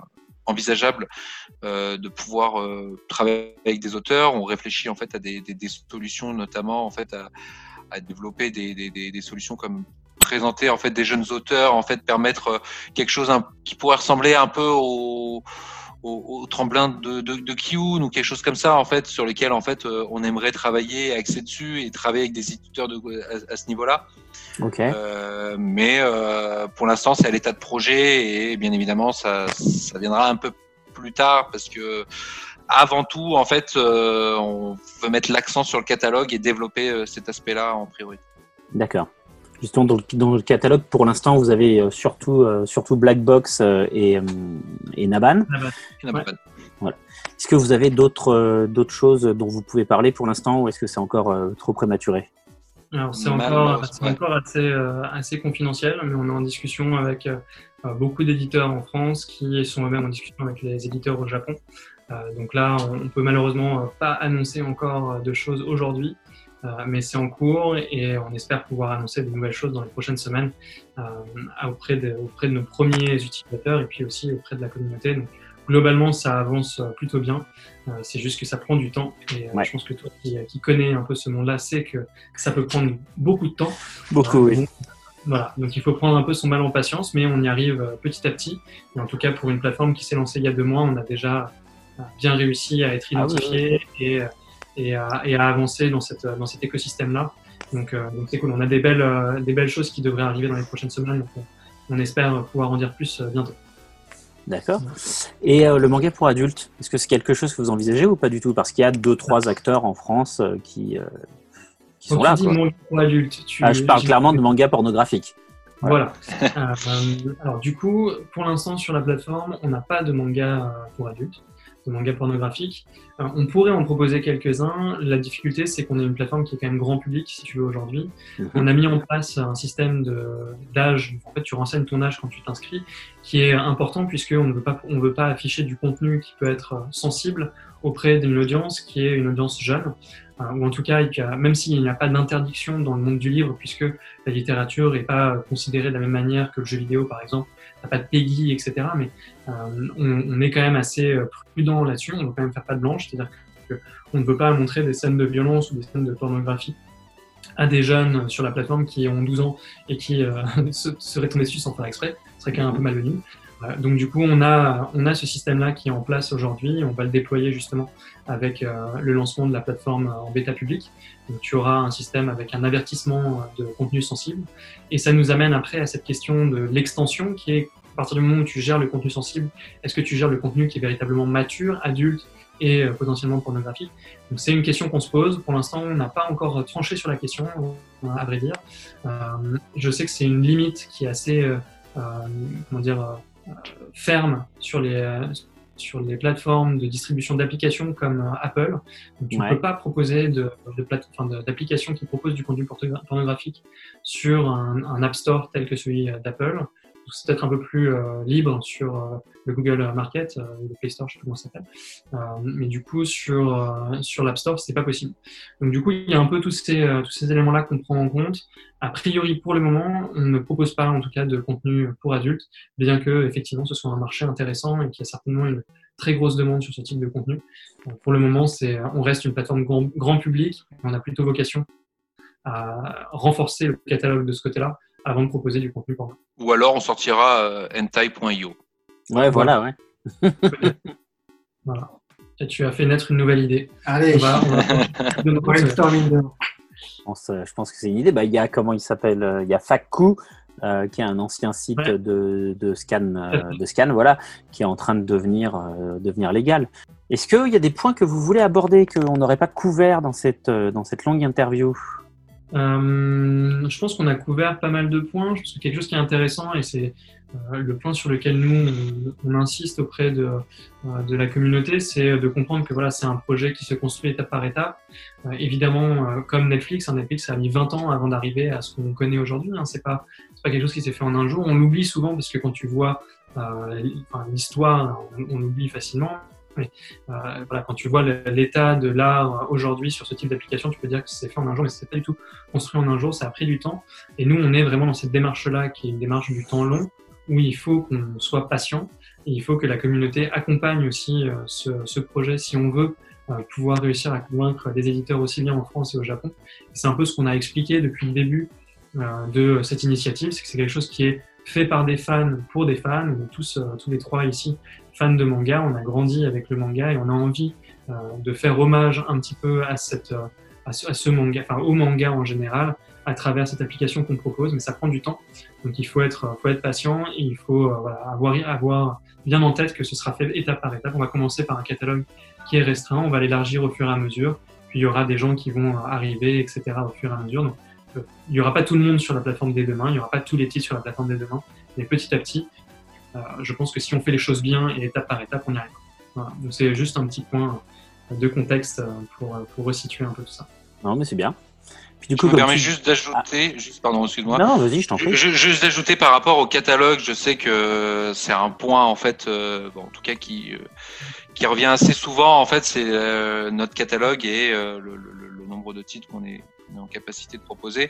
envisageable de pouvoir travailler avec des auteurs. On réfléchit en fait à des, solutions, notamment en fait à développer des, solutions comme présenter en fait des jeunes auteurs, en fait permettre euh, quelque chose qui pourrait ressembler un peu au, au, tremblin de, de, de ou quelque chose comme ça en fait sur lequel en fait euh, on aimerait travailler, axer dessus et travailler avec des éditeurs de, à, ce niveau-là. Okay. Euh, mais euh, pour l'instant c'est à l'état de projet et bien évidemment ça, ça viendra un peu plus tard parce que avant tout, en fait, euh, on veut mettre l'accent sur le catalogue et développer cet aspect-là en priorité. D'accord. Justement, dans le, dans le, catalogue, pour l'instant, vous avez euh, surtout, surtout Black Box et, et Naban. Naban. Voilà. Est-ce que vous avez d'autres d'autres choses dont vous pouvez parler pour l'instant ou est-ce que c'est encore trop prématuré? Alors, c'est encore, encore assez, assez confidentiel, mais on est en discussion avec beaucoup d'éditeurs en France qui sont eux-mêmes en discussion avec les éditeurs au Japon. Euh, donc là, on, ne peut malheureusement euh, pas annoncer encore euh, de choses aujourd'hui, mais c'est en cours et on espère pouvoir annoncer de nouvelles choses dans les prochaines semaines auprès, de, auprès de nos premiers utilisateurs et puis aussi auprès de la communauté. Donc, globalement, ça avance plutôt bien. c'est juste que ça prend du temps. Et je pense que toi qui, qui connais un peu ce monde-là, sais que, ça peut prendre beaucoup de temps. Beaucoup, oui. voilà, donc il faut prendre un peu son mal en patience, mais on y arrive petit à petit. Et en tout cas, pour une plateforme qui s'est lancée il y a deux mois, on a déjà bien réussi à être ah identifié Et, et, à, et, à, avancer dans, cette, dans cet écosystème-là. Donc, euh, donc c'est cool. On a des belles, euh, des belles choses qui devraient arriver dans les prochaines semaines. Donc, on espère pouvoir en dire plus euh, bientôt. D'accord. Et le manga pour adultes, est-ce que c'est quelque chose que vous envisagez ou pas du tout? Parce qu'il y a deux, trois acteurs en France qui, qui sont là. pour adultes, tu, ah, je parle clairement de manga pornographique. Voilà. alors du coup, pour l'instant sur la plateforme, on n'a pas de manga pour adultes. De mangas pornographiques. Euh, on pourrait en proposer quelques-uns. La difficulté, c'est qu'on est une plateforme qui est quand même grand public, si tu veux, aujourd'hui. Mhm. On a mis en place un système d'âge. En fait, tu renseignes ton âge quand tu t'inscris, qui est important puisqu'on ne veut pas, on veut pas afficher du contenu qui peut être euh, sensible auprès d'une audience qui est une audience jeune. Euh, ou en tout cas, a- même s'il n'y a pas d'interdiction dans le monde du livre, puisque la littérature n'est pas considérée de la même manière que le jeu vidéo, par exemple, pas de PEGI, etc. Mais euh, on, on est quand même assez euh, prudent là-dessus. On ne veut quand même faire pas de blanche, c'est-à-dire qu'on ne veut pas montrer des scènes de violence ou des scènes de pornographie à des jeunes sur la plateforme qui ont 12 ans et qui euh, se, seraient tombés dessus sans faire exprès. Ce serait quand même un peu malvenu. Donc du coup, on a, on a ce système-là qui est en place aujourd'hui. On va le déployer justement avec euh, le lancement de la plateforme en bêta public. Donc, tu auras un système avec un avertissement euh, de contenu sensible. Et ça nous amène après à cette question de l'extension qui est à partir du moment où tu gères le contenu sensible, est-ce que tu gères le contenu qui est véritablement mature, adulte et euh, potentiellement pornographique? Donc c'est une question qu'on se pose. Pour l'instant, on n'a pas encore tranché sur la question, à vrai dire. Je sais que c'est une limite qui est assez, comment dire, ferme sur les, sur les plateformes de distribution d'applications comme euh, Apple. Donc, tu ne Ouais. peux pas proposer de, de de- d'applications qui proposent du contenu pornographique sur un, un App Store tel que celui euh, d'Apple. C'est peut-être un peu plus euh, libre sur euh, le Google Market, euh, le Play Store, je sais pas comment ça s'appelle. Euh, mais du coup, sur, euh, sur l'App Store, c'est pas possible. Donc du coup, il y a un peu tous ces, tous ces éléments-là qu'on prend en compte. A priori, pour le moment, on ne propose pas en tout cas de contenu pour adultes, bien que effectivement ce soit un marché intéressant et qu'il y a certainement une très grosse demande sur ce type de contenu. Pour le moment, c'est, on reste une plateforme grand, grand public. On a plutôt vocation à renforcer le catalogue de ce côté-là avant de proposer du contenu pour Ou alors on sortira euh, hentai.io. Ouais, voilà, ouais. Voilà. Et tu as fait naître une nouvelle idée. Allez, On va, on va- de notre- brainstorming de- Je pense, euh, je pense que c'est une idée. Bah, il y a comment il s'appelle euh, Il y a Fakku, euh, qui est un ancien site Ouais. de, de scan, euh, de scan, voilà, qui est en train de devenir, euh, devenir légal. Est-ce qu'il y a des points que vous voulez aborder qu'on n'aurait pas couvert dans cette, euh, dans cette longue interview? Euh, je pense qu'on a couvert pas mal de points. Je pense que quelque chose qui est intéressant, et c'est euh, le point sur lequel nous, on, insiste auprès de, euh, de la communauté, c'est de comprendre que voilà, c'est un projet qui se construit étape par étape. Évidemment, comme Netflix, hein, Netflix a mis 20 ans avant d'arriver à ce qu'on connaît aujourd'hui. Hein. C'est pas, pas quelque chose qui s'est fait en un jour. On l'oublie souvent parce que quand tu vois l'histoire, on, on l'oublie facilement. Mais euh, quand tu vois l'état de l'art aujourd'hui sur ce type d'application, tu peux dire que c'est fait en un jour, mais c'est pas du tout construit en un jour, ça a pris du temps. Et nous, on est vraiment dans cette démarche-là, qui est une démarche du temps long, où il faut qu'on soit patient, et il faut que la communauté accompagne aussi euh, ce, projet si on veut euh, pouvoir réussir à convaincre des éditeurs aussi bien en France et au Japon. C'est un peu ce qu'on a expliqué depuis le début euh, de cette initiative, c'est que c'est quelque chose qui est fait par des fans pour des fans. Tous, euh, tous les trois ici fans de manga, on a grandi avec le manga et on a envie euh, de faire hommage un petit peu à, cette, euh, à, ce, manga, enfin au manga en général, à travers cette application qu'on propose, mais ça prend du temps. Donc il faut être, faut être patient et il faut euh, avoir, avoir bien en tête que ce sera fait étape par étape. On va commencer par un catalogue qui est restreint, on va l'élargir au fur et à mesure, puis il y aura des gens qui vont arriver, etc. au fur et à mesure. Donc, euh, il n'y aura pas tout le monde sur la plateforme dès demain, il n'y aura pas tous les titres sur la plateforme dès demain, mais petit à petit, euh, je pense que si on fait les choses bien et étape par étape, on y arrive. Voilà. Donc c'est juste un petit point de contexte euh, pour, pour resituer un peu tout ça. Non, mais c'est bien. Puis du Je me permets tu- juste d'ajouter, juste pardon, excuse-moi. Non, vas-y, je t'en prie. je- Juste d'ajouter par rapport au catalogue, je sais que c'est un point en fait, euh, bon, en tout cas qui euh, qui revient assez souvent en fait, c'est euh, notre catalogue et euh, le, le- le nombre de titres qu'on est, qu'on est en capacité de proposer.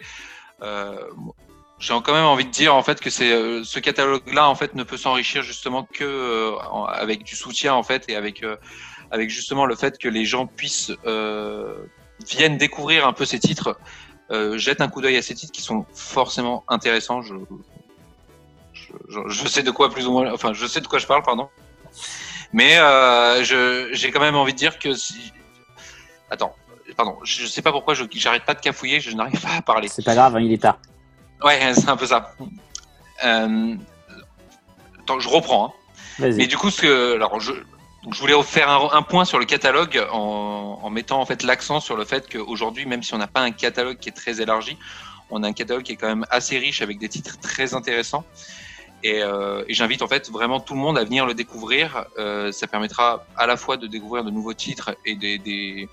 J'ai quand même envie de dire en fait que c'est euh, ce catalogue-là en fait ne peut s'enrichir justement que euh, avec du soutien en fait et avec euh, avec justement le fait que les gens puissent euh, viennent découvrir un peu ces titres, euh, jettent un coup d'œil à ces titres qui sont forcément intéressants. Je, je, je- sais de quoi plus ou moins, enfin je sais de quoi je parle, pardon. Mais euh, j'ai quand même envie de dire que si, attends, pardon, je sais pas pourquoi j'arrête pas de cafouiller, je n'arrive pas à parler. C'est pas grave, hein, il est tard. Ouais, c'est un peu ça. Euh, attends, je reprends. hein. Mais du coup, ce que, alors, je, donc, je voulais faire un, un point sur le catalogue en, en mettant en fait l'accent sur le fait qu'aujourd'hui, même si on n'a pas un catalogue qui est très élargi, on a un catalogue qui est quand même assez riche avec des titres très intéressants. Et, euh, et j'invite en fait vraiment tout le monde à venir le découvrir. Euh, ça permettra à la fois de découvrir de nouveaux titres et des, des,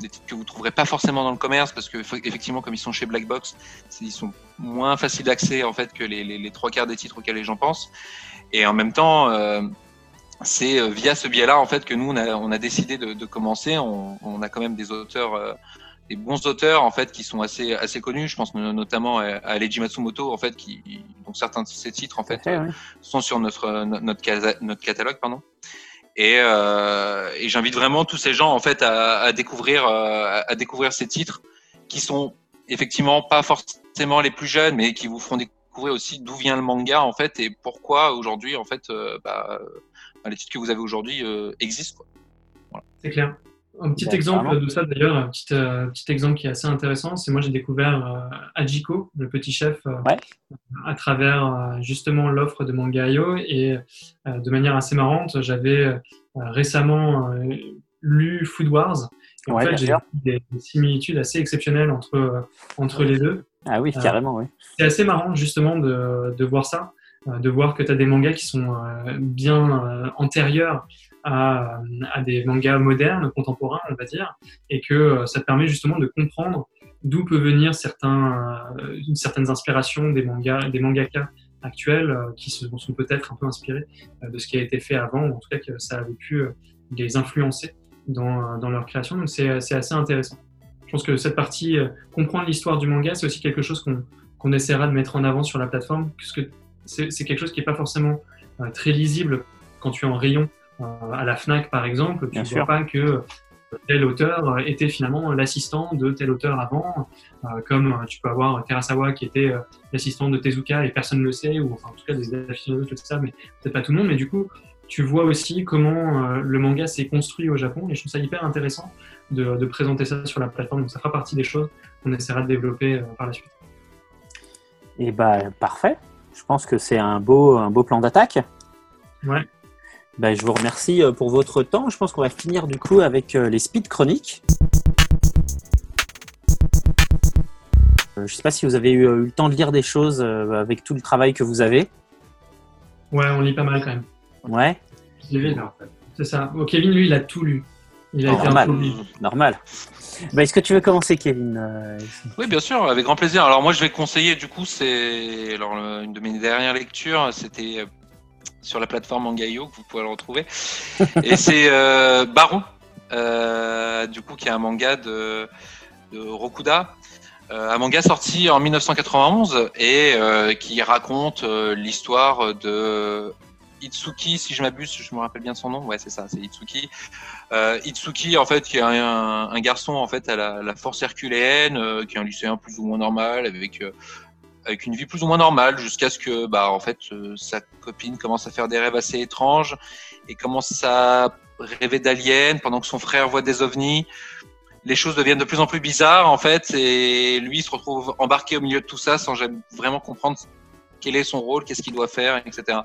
des titres que vous trouverez pas forcément dans le commerce parce que effectivement comme ils sont chez Black Box, ils sont moins faciles d'accès en fait que les, les, les, trois quarts des titres auxquels les gens pensent. Et en même temps, euh, c'est via ce biais-là en fait que nous on a, on a décidé de, de commencer. On, on, a quand même des auteurs, euh, des bons auteurs en fait qui sont assez assez connus. Je pense notamment à Leiji Matsumoto en fait qui donc certains de ces titres en fait Ouais, ouais. sont sur notre notre, notre catalogue pardon. Et, euh, et j'invite vraiment tous ces gens en fait à, à découvrir euh, à découvrir ces titres qui sont effectivement pas forcément les plus jeunes, mais qui vous feront découvrir aussi d'où vient le manga en fait et pourquoi aujourd'hui en fait euh, bah, les titres que vous avez aujourd'hui euh, existent. Voilà. C'est clair. Un petit exemple de ça d'ailleurs, un petit, euh, petit exemple qui est assez intéressant, c'est moi j'ai découvert euh, Ajiko, le petit chef, euh, Ouais. à travers euh, justement l'offre de Mangaio et de manière assez marrante, j'avais récemment lu Food Wars. Et en Ouais, fait, j'ai des, des similitudes assez exceptionnelles entre, entre les deux. Ah oui, carrément, oui. C'est assez marrant justement de, de voir ça, de voir que tu as des mangas qui sont bien antérieurs à, à des mangas modernes, contemporains, on va dire, et que euh, ça permet justement de comprendre d'où peut venir certains, euh, certaines inspirations des mangas, des mangaka actuels euh, qui se, sont peut-être un peu inspirés de ce qui a été fait avant, ou en tout cas que ça avait pu les influencer dans, leur création. Donc c'est assez intéressant. Je pense que cette partie, comprendre l'histoire du manga, c'est aussi quelque chose qu'on qu'on essaiera de mettre en avant sur la plateforme, puisque c'est quelque chose qui n'est pas forcément très lisible quand tu es en rayon à la FNAC, par exemple. Tu ne sûr. vois pas que euh, tel auteur euh, était finalement l'assistant de tel auteur avant, euh, comme euh, tu peux avoir Terasawa qui était euh, l'assistant de Tezuka et personne ne le sait, ou enfin en tout cas des aficionados le savent, mais peut-être pas tout le monde, mais du coup tu vois aussi comment euh, le manga s'est construit au Japon, et je trouve ça hyper intéressant de, de présenter ça sur la plateforme, donc ça fera partie des choses qu'on essaiera de développer euh, par la suite. Et bah, parfait. Je pense que c'est un beau, un beau plan d'attaque. Ouais. Bah, je vous remercie euh, pour votre temps. Je pense qu'on va finir du coup avec euh, les speed chroniques. Euh, Je sais pas si vous avez eu, eu le temps de lire des choses euh, avec tout le travail que vous avez. Ouais, on lit pas mal quand même. Ouais, Je l'ai vu, là, en fait. C'est ça. Oh, Kevin, lui, il a tout lu. Il a Oh, été un normal. normal. Bah, Est-ce que tu veux commencer, Kevin Oui, bien sûr, avec grand plaisir. Alors moi, je vais conseiller, du coup, c'est alors une de mes dernières lectures, c'était sur la plateforme Mangayo, que vous pouvez le retrouver, et c'est euh, Baron, euh, du coup, qui est un manga de, de Rokuda, euh, un manga sorti en 1991 et euh, qui raconte l'histoire de Itsuki, si je m'abuse, je me rappelle bien son nom. Ouais, c'est ça, c'est Itsuki. Itsuki, en fait, qui est un, garçon en fait à la, la force herculéenne, qui est un lycéen plus ou moins normal, avec avec une vie plus ou moins normale, jusqu'à ce que, bah, en fait, euh, sa copine commence à faire des rêves assez étranges et commence à rêver d'aliens pendant que son frère voit des ovnis. Les choses deviennent de plus en plus bizarres, en fait, et lui se retrouve embarqué au milieu de tout ça sans jamais vraiment comprendre quel est son rôle, qu'est-ce qu'il doit faire, etc.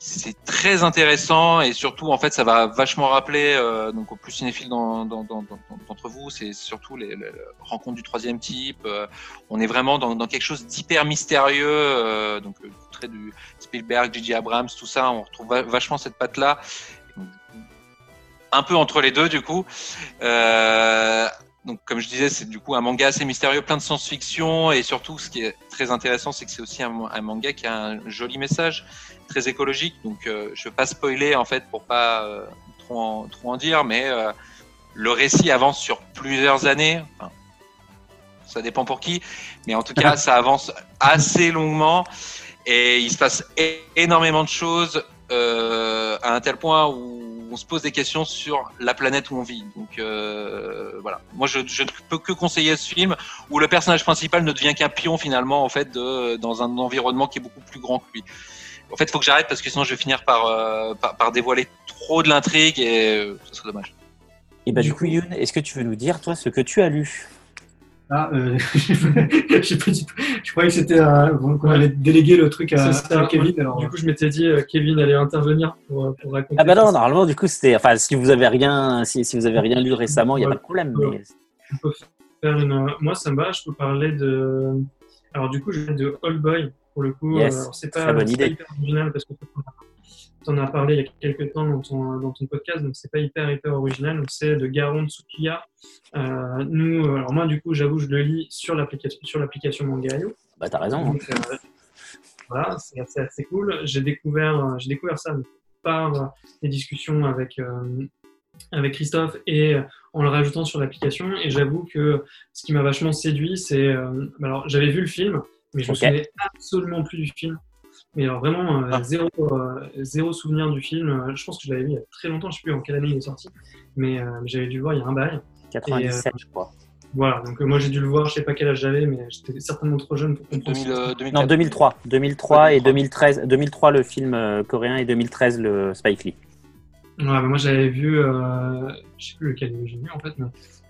C'est très intéressant et surtout, en fait, ça va vachement rappeler, euh, donc aux plus cinéphiles dans- d'entre vous, c'est surtout les, rencontres du troisième type. euh, on est vraiment dans, quelque chose d'hyper mystérieux, euh, donc euh, très du Spielberg, J.J. Abrams, tout ça, on retrouve va- vachement cette patte-là. Un peu entre les deux, du coup. Donc, comme je disais, c'est du coup un manga assez mystérieux, plein de science-fiction, et surtout, ce qui est très intéressant, c'est que c'est aussi un manga qui a un joli message, très écologique. Donc, euh, je ne veux pas spoiler en fait pour pas euh, trop, en, trop en dire, mais euh, le récit avance sur plusieurs années. Enfin, ça dépend pour qui, mais en tout cas, ça avance assez longuement et il se passe énormément de choses à un tel point où on se pose des questions sur la planète où on vit. Donc voilà, moi je, je ne peux que conseiller ce film où le personnage principal ne devient qu'un pion finalement en fait de, dans un environnement qui est beaucoup plus grand que lui. En fait, il faut que j'arrête parce que sinon je vais finir par, euh, par, par dévoiler trop de l'intrigue et euh, ce serait dommage. Et bah, Du du coup, Youn, est-ce que tu veux nous dire, toi, ce que tu as lu? Ah, euh, j'ai pas dit- je croyais que c'était euh, qu'on allait déléguer le truc à, ça. Kevin. Alors, Du coup, je m'étais dit, euh, Kevin allait intervenir pour, euh, pour raconter. Ah bah non, ça. normalement, du coup, c'était. Enfin, si vous avez rien, si, si vous avez rien lu récemment, il n'y a pas de problème. Mais... On peut faire une. Moi, ça me va. Je peux parler de. Alors, du coup, je vais de All Boy pour le coup. Yes, Alors, c'est pas, bonne c'est pas idée. hyper original parce que tu en as parlé il y a quelques temps dans ton, dans ton podcast, donc c'est pas hyper hyper original. C'est de Garon Tsukiya. Euh, nous, euh, alors moi du coup, j'avoue, je le lis sur l'application sur l'application Mangaio. Bah, t'as raison. Donc, euh, voilà, c'est assez, assez cool. J'ai découvert, euh, j'ai découvert ça par euh, les discussions avec, euh, avec Christophe et euh, en le rajoutant sur l'application. Et j'avoue que ce qui m'a vachement séduit, c'est. euh, alors, j'avais vu le film, mais je Ok. me souvenais absolument plus du film. Mais alors, vraiment, euh, Ah. zéro, euh, zéro souvenir du film. Euh, Je pense que je l'avais vu il y a très longtemps, je sais plus en quelle année il est sorti, mais euh, j'avais dû le voir il y a un bail. 97, je crois. Voilà, donc euh, moi j'ai dû le voir, je sais pas quel âge j'avais, mais j'étais certainement trop jeune pour comprendre. 2000, euh, 2004. Non, 2003. 2003 et 2003. 2013. 2003 le film euh, coréen et 2013 le Spike Lee. Ouais, mais moi j'avais vu, euh, je sais plus lequel j'ai vu en fait, mais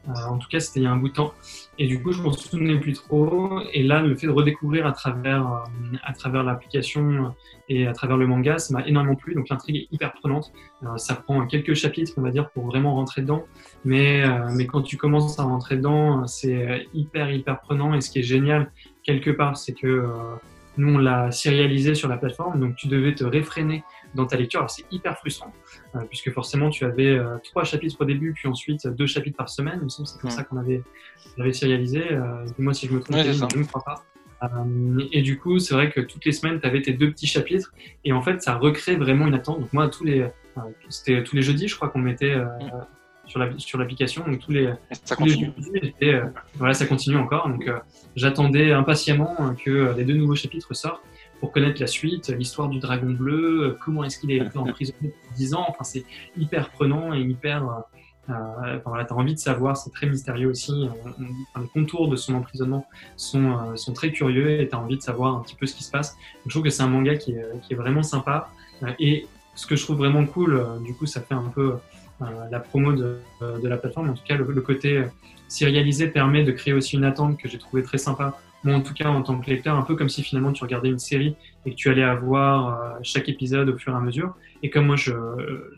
en tout cas c'était il y a un bout de temps. Et du coup je m'en souvenais plus trop. Et là le fait de redécouvrir à travers, euh, à travers l'application et à travers le manga, ça m'a énormément plu. Donc l'intrigue est hyper prenante. Euh, ça prend quelques chapitres on va dire pour vraiment rentrer dedans. Mais, euh, mais quand tu commences à rentrer dedans, c'est hyper hyper prenant. Et ce qui est génial quelque part, c'est que euh, nous on l'a serialisé sur la plateforme, donc tu devais te réfréner dans ta lecture. Alors c'est hyper frustrant. Euh, puisque forcément tu avais euh, trois chapitres au début, puis ensuite deux chapitres par semaine. Il me semble c'est comme Mm. ça qu'on avait, avait serialisé. Euh, moi, si je me trompe, Ouais, je ne crois pas. Euh, et du coup, c'est vrai que toutes les semaines, tu avais tes deux petits chapitres, et en fait, ça recrée vraiment une attente. Donc moi, tous les, euh, c'était tous les jeudis, je crois qu'on mettait euh, Mm. sur la- sur l'application, donc tous les, Ça tous les jeudis, euh, voilà, ça continue encore. Donc euh, j'attendais impatiemment euh, que euh, les deux nouveaux chapitres sortent pour connaître la suite, l'histoire du dragon bleu, comment est-ce qu'il a été emprisonné pour 10 ans. Enfin, c'est hyper prenant et hyper. euh, euh, enfin, voilà, tu as envie de savoir, c'est très mystérieux aussi. On- on- enfin, les contours de son emprisonnement sont, euh, sont très curieux et tu as envie de savoir un petit peu ce qui se passe. Donc, je trouve que c'est un manga qui est, qui est vraiment sympa. Euh, et ce que je trouve vraiment cool, euh, du coup, ça fait un peu euh, la promo de, de la plateforme. En tout cas, le, le côté serialisé permet de créer aussi une attente que j'ai trouvé très sympa. En tout cas, en tant que lecteur, un peu comme si finalement tu regardais une série et que tu allais avoir euh, chaque épisode au fur et à mesure. Et comme moi, je,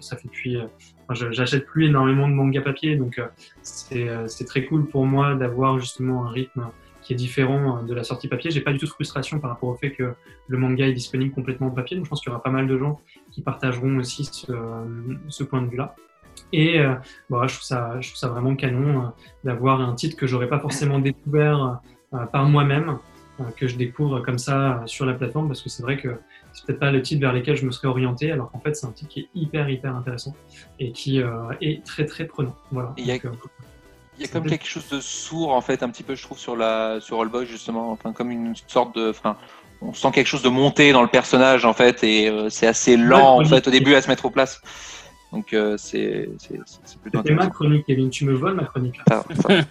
ça fait depuis, euh, j'achète plus énormément de manga papier, donc euh, c'est très cool pour moi d'avoir justement un rythme qui est différent de la sortie papier. J'ai pas du tout de frustration par rapport au fait que le manga est disponible complètement en papier, donc je pense qu'il y aura pas mal de gens qui partageront aussi ce, point de vue-là. Et euh, bon, je, trouve ça, je trouve ça vraiment canon d'avoir un titre que j'aurais pas forcément découvert par moi-même, euh, que je découvre comme ça euh, sur la plateforme, parce que c'est vrai que c'est peut-être pas le titre vers lequel je me serais orienté, alors qu'en fait c'est un titre qui est hyper hyper intéressant et qui euh, est très très prenant. Voilà. Il y a- Donc, euh, Il y a comme quelque chose de sourd en fait, un petit peu, je trouve, sur la sur All Boy justement, enfin comme une sorte de, enfin, on sent quelque chose de monté dans le personnage en fait, et euh, c'est assez lent Ouais, en fait au début à se mettre au place. Donc euh, c'est plutôt C'était ma chronique, Kevin. Tu me voles ma chronique. là. Ah, enfin,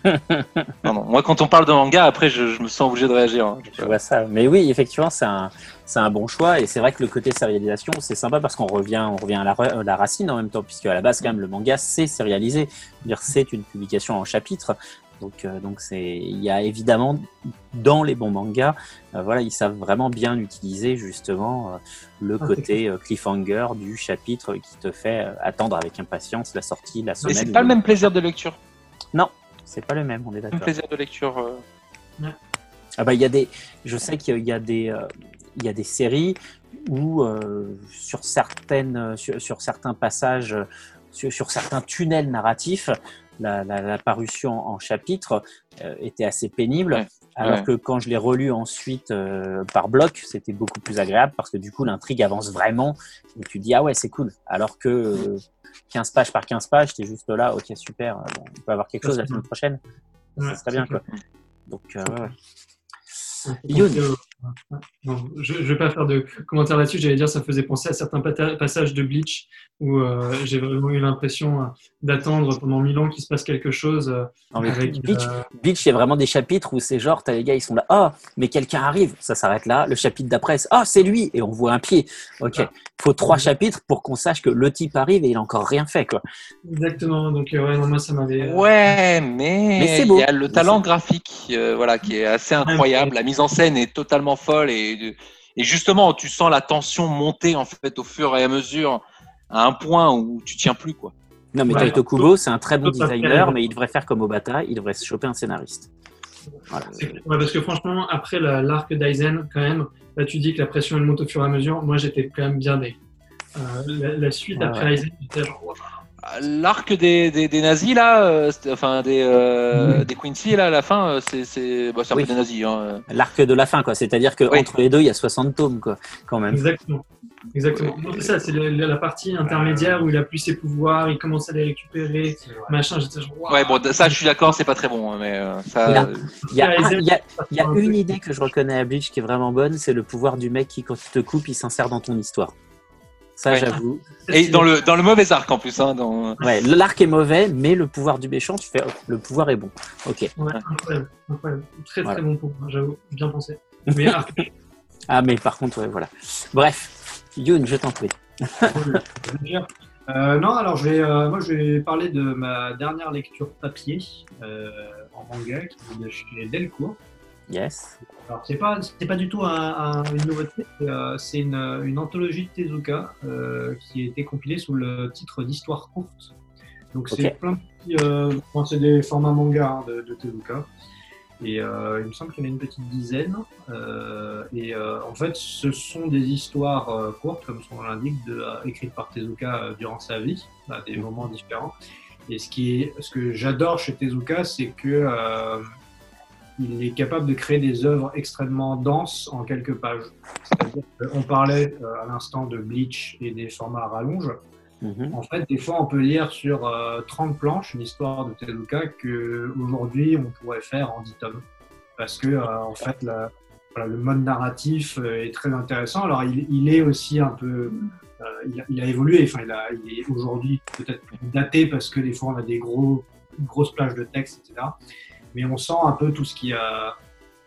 pardon. Moi, quand on parle de manga, après, je, je me sens obligé de réagir. hein. Je vois ça. Mais oui, effectivement, c'est un, c'est un bon choix. Et c'est vrai que le côté sérialisation, c'est sympa parce qu'on revient, on revient à la, re- la racine en même temps, puisque à la base, quand même, le manga, c'est sérialisé. C'est-à-dire, c'est une publication en chapitres. Donc, euh, donc c'est, il y a évidemment dans les bons mangas, euh, voilà, ils savent vraiment bien utiliser justement euh, le Ah, côté euh, cliffhanger du chapitre qui te fait euh, attendre avec impatience la sortie, la semaine. c'est pas le même plaisir de lecture. C'est pas le même, on est Le même d'accord. plaisir de lecture. euh, Ah bah il y a des, je sais qu'il y a des, euh, il y a des séries où euh, sur certaines, sur, sur certains passages, sur, sur certains tunnels narratifs, la, la, la parution en chapitre euh, était assez pénible. Ouais. Alors Ouais. que quand je l'ai relu ensuite euh, par bloc, c'était beaucoup plus agréable parce que du coup l'intrigue avance vraiment et tu dis ah ouais c'est cool. Alors que euh, 15 pages par 15 pages, t'es juste là, ok super, euh, bon, on peut avoir quelque chose la semaine prochaine. Ouais, ça serait bien quoi. Donc euh, ouais, ouais. Youn. Non, je ne vais pas faire de commentaires là-dessus. J'allais dire, ça faisait penser à certains passages de Bleach où euh, j'ai vraiment eu l'impression euh, d'attendre pendant mille ans qu'il se passe quelque chose. euh, Non, mais avec, Bleach, euh, Bleach, il y a vraiment des chapitres où c'est genre, t'as les gars, ils sont là, ah, mais quelqu'un arrive, ça s'arrête là. Le chapitre d'après, c'est, ah, c'est lui, et on voit un pied. Ok, Ah. faut trois chapitres pour qu'on sache que le type arrive et il a encore rien fait, quoi. exactement. Donc, euh, ouais, non, moi, ça m'avait. euh, Ouais, mais il y a le talent graphique, euh, voilà, qui est assez incroyable. La mise en scène est totalement folle et, et justement, tu sens la tension monter en fait au fur et à mesure à un point où tu tiens plus quoi. Non, mais Ouais. Taito Kubo, c'est un très bon designer, mais il devrait faire comme Obata, il devrait se choper un scénariste. Voilà. Ouais, parce que franchement, après la- l'arc d'Aizen, quand même, là tu dis que la pression elle monte au fur et à mesure. Moi j'étais quand même bien dé. Euh, la, la suite Ouais, après ouais. Aizen, j'étais genre, wow. L'arc des, des, des nazis, là, euh, enfin des, euh, des Quincy, là, à la fin, euh, c'est c'est bah, un Oui. peu des nazis. Hein. L'arc de la fin, quoi. C'est-à-dire que Oui. entre les deux, il y a 60 tomes, quoi, quand même. Exactement. Exactement. C'est ça, c'est la partie intermédiaire où il a plus ses pouvoirs, il commence à les récupérer, machin. J'étais genre, wow. Ouais, bon, ça, je suis d'accord, c'est pas très bon, hein, mais euh, ça. Il y a, Aizen, un- il y a- il y a un une idée que je reconnais à Bleach qui est vraiment bonne, c'est le pouvoir du mec qui, quand il te coupe, il s'insère dans ton histoire. Ça, Ouais. j'avoue. Et dans le, dans le mauvais arc en plus. Hein, dans... Ouais, l'arc est mauvais, mais le pouvoir du méchant, tu fais, oh, le pouvoir est bon. Ok. Ouais, incroyable, incroyable. Très très bon pour moi, j'avoue. Bien pensé. Mais ah, Ah, mais par contre, ouais, voilà. Bref, Youn, je t'en prie. Euh, non, alors je vais, euh, moi je vais parler de ma dernière lecture papier euh, en manga qui est de chez Delcourt. Yes. Alors c'est pas c'est pas du tout un- un- une nouveauté, c'est, euh, c'est une, une anthologie de Tezuka euh, qui a été compilée sous le titre d'histoire courte. Donc c'est plein de petits, euh, bon, c'est des formats manga hein, de, de Tezuka. Et euh, il me semble qu'il y en a une petite dizaine. Et en fait, ce sont des histoires courtes, comme son nom l'indique, écrites par Tezuka durant sa vie, à des moments différents. Et ce, qui est, ce que j'adore chez Tezuka, c'est que il est capable de créer des œuvres extrêmement denses en quelques pages. Qu'on parlait euh, à l'instant de Bleach et des formats à rallonge. Mhm. En fait, des fois, on peut lire sur euh, 30 planches une histoire de Tezuka que aujourd'hui on pourrait faire en 10 tomes. Parce que, euh, en fait, la- voilà, le mode narratif euh, est très intéressant. Alors, il, il est aussi un peu. euh, il, a, il a évolué. Enfin, il, a, il est aujourd'hui peut-être daté parce que des fois, on a des gros, grosses plages de texte, etc. Mais on sent un peu tout ce qui a.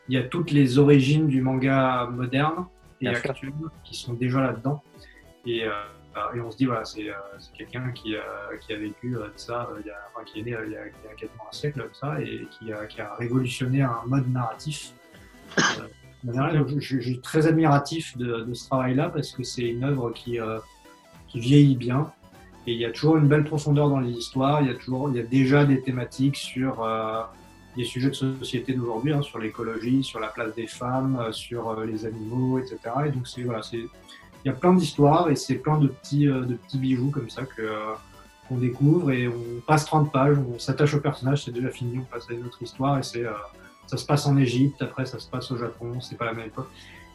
Il y a toutes les origines du manga moderne et Bien sûr. actuel qui sont déjà là-dedans. Et, euh, et on se dit, voilà, c'est euh, quelqu'un qui, euh, qui a vécu de ça, il y a, enfin, qui est né il y a, il y a quasiment un siècle de ça, et qui a, qui a révolutionné un mode narratif. Donc, je, je- je suis très admiratif de, de ce travail-là parce que c'est une œuvre qui, euh, qui vieillit bien. Et il y a toujours une belle profondeur dans les histoires. Il y a toujours, il y a déjà des thématiques sur euh, des sujets de société d'aujourd'hui, hein, sur l'écologie, sur la place des femmes, euh, sur euh, les animaux, etc. Et donc il y a plein d'histoires et c'est plein de petits, euh, de petits bijoux comme ça que qu'on découvre et on passe 30 pages, on s'attache au personnage, c'est déjà fini, on passe à une autre histoire et c'est ça se passe en Égypte, après ça se passe au Japon, c'est pas la même époque.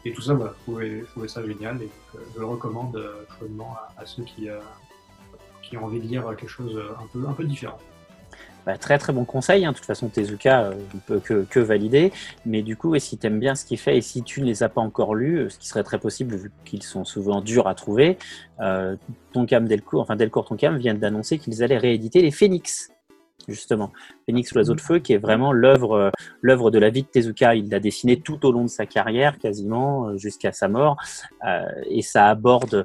Et tout ça, voilà, je trouvais, ça génial et je le recommande chaudement à, à ceux qui, qui ont envie de lire quelque chose un peu, un peu différent. Bah, très très bon conseil. hein. De toute façon, Tezuka euh, ne peut que, que valider. Mais du coup, et si tu aimes bien ce qu'il fait et si tu ne les as pas encore lus, euh, ce qui serait très possible vu qu'ils sont souvent durs à trouver, euh, Tonkam Delcourt, enfin Delcourt Tonkam viennent d'annoncer qu'ils allaient rééditer les Phoenix. Justement, Phoenix l'oiseau de feu, qui est vraiment l'œuvre, euh, l'œuvre de la vie de Tezuka. Il l'a dessiné tout au long de sa carrière, quasiment euh, jusqu'à sa mort, et ça aborde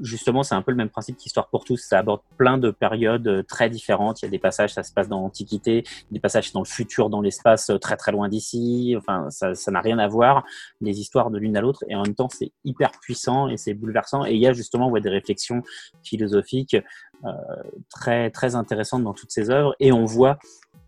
justement, c'est un peu le même principe qu'Histoire pour tous. Ça aborde plein de périodes euh, très différentes. Il y a des passages, ça se passe dans l'Antiquité, des passages dans le futur, dans l'espace, euh, très très loin d'ici. Enfin, ça ça n'a rien à voir, les histoires de l'une à l'autre. Et en même temps, c'est hyper puissant et c'est bouleversant. Et il y a justement ouais, des réflexions philosophiques euh, très très intéressantes dans toutes ces œuvres. Et on voit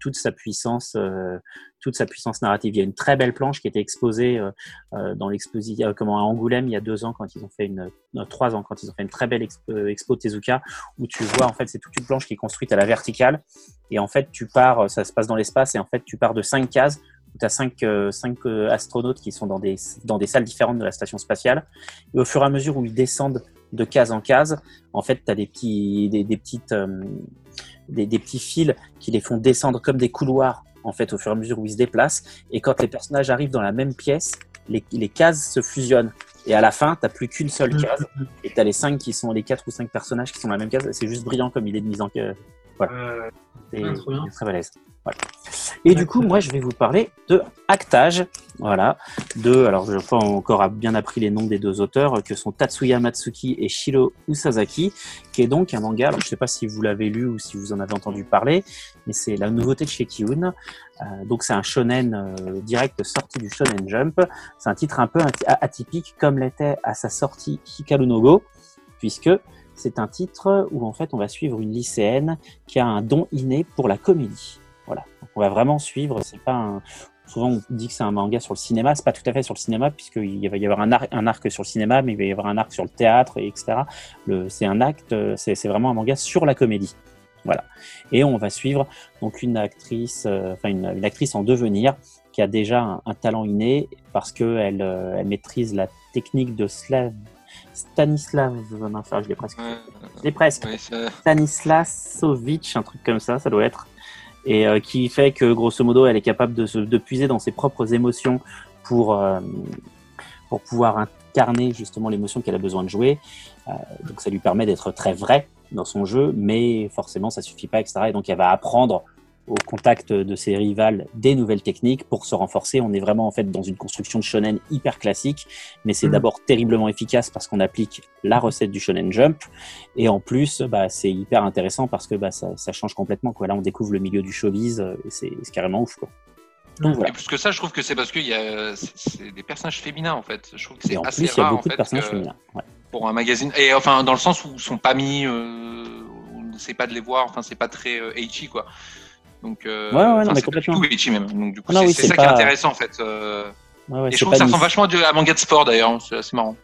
toute sa puissance, euh, toute sa puissance narrative. Il y a une très belle planche qui était exposée euh, euh, dans l'exposition, comment à Angoulême il y a deux ans quand ils ont fait une, trois ans quand ils ont fait une très belle expo, expo Tezuka où tu vois en fait c'est toute une planche qui est construite à la verticale et en fait tu pars, ça se passe dans l'espace et en fait tu pars de cinq cases tu as cinq, cinq astronautes qui sont dans des, dans des salles différentes de la station spatiale et au fur et à mesure où ils descendent de case en case, en fait tu as des petits, des, petites des, des petits fils qui les font descendre comme des couloirs en fait au fur et à mesure où ils se déplacent. Et quand les personnages arrivent dans la même pièce les, les cases se fusionnent. Et à la fin t'as plus qu'une seule case. Et t'as les cinq qui sont les quatre ou cinq personnages qui sont dans la même case. C'est juste brillant comme il est de mise en voilà. Euh, c'est Ah, c'est très balèze et du coup moi je vais vous parler de Actage voilà de alors je n'ai pas encore bien appris les noms des deux auteurs que sont Tatsuya Matsuki et Shiro Usazaki qui est donc un manga je sais pas si vous l'avez lu ou si vous en avez entendu parler mais c'est la nouveauté de chez euh, donc c'est un shonen euh, direct sorti du Shonen Jump. C'est un titre un peu atypique comme l'était à sa sortie Hikaru no Go, puisque c'est un titre où en fait on va suivre une lycéenne qui a un don inné pour la comédie. Voilà, Donc, on va vraiment suivre. C'est pas un souvent on dit que c'est un manga sur le cinéma, c'est pas tout à fait sur le cinéma puisqu'il va y avoir un arc, un arc sur le cinéma, mais il va y avoir un arc sur le théâtre, et etc. C'est un acte, c'est vraiment un manga sur la comédie. Voilà. Et on va suivre donc une actrice, euh, enfin une, une, actrice en devenir qui a déjà un, un talent inné parce qu'elle euh, elle maîtrise la technique de Slav, Stanislav, enfin je l'ai presque, je presque, Stanislasovitch, un truc comme ça, ça doit être, et euh, qui fait que grosso modo elle est capable de, se, de puiser dans ses propres émotions pour euh, pour pouvoir incarner justement l'émotion qu'elle a besoin de jouer. Euh, donc ça lui permet d'être très vrai dans son jeu, mais forcément ça suffit pas, etc. Et donc elle va apprendre au contact de ses rivales des nouvelles techniques pour se renforcer. On est vraiment en fait dans une construction de shonen hyper classique, mais c'est Mhm. d'abord terriblement efficace parce qu'on applique la recette du shonen jump, et en plus bah, c'est hyper intéressant parce que bah, ça, ça change complètement. Quoi. Là on découvre le milieu du showbiz euh, et c'est carrément ouf. Quoi. Donc voilà. Et plus que ça, je trouve que c'est parce qu'il y a des personnages féminins en fait. Je trouve que c'est en assez plus il y a en beaucoup de personnages que- féminins. Ouais. pour un magazine. Et enfin, dans le sens où ils sont pas mis, euh, on ne sait pas de les voir. Enfin, c'est pas très euh, ecchi quoi. Donc, euh, Ouais, ouais, non, mais complètement. Tout ecchi même. Donc du coup, Ah c'est oui, ça qui est intéressant en fait. euh, Ouais, ouais, et je trouve que ça ressemble vachement à un manga de sport d'ailleurs. C'est assez marrant.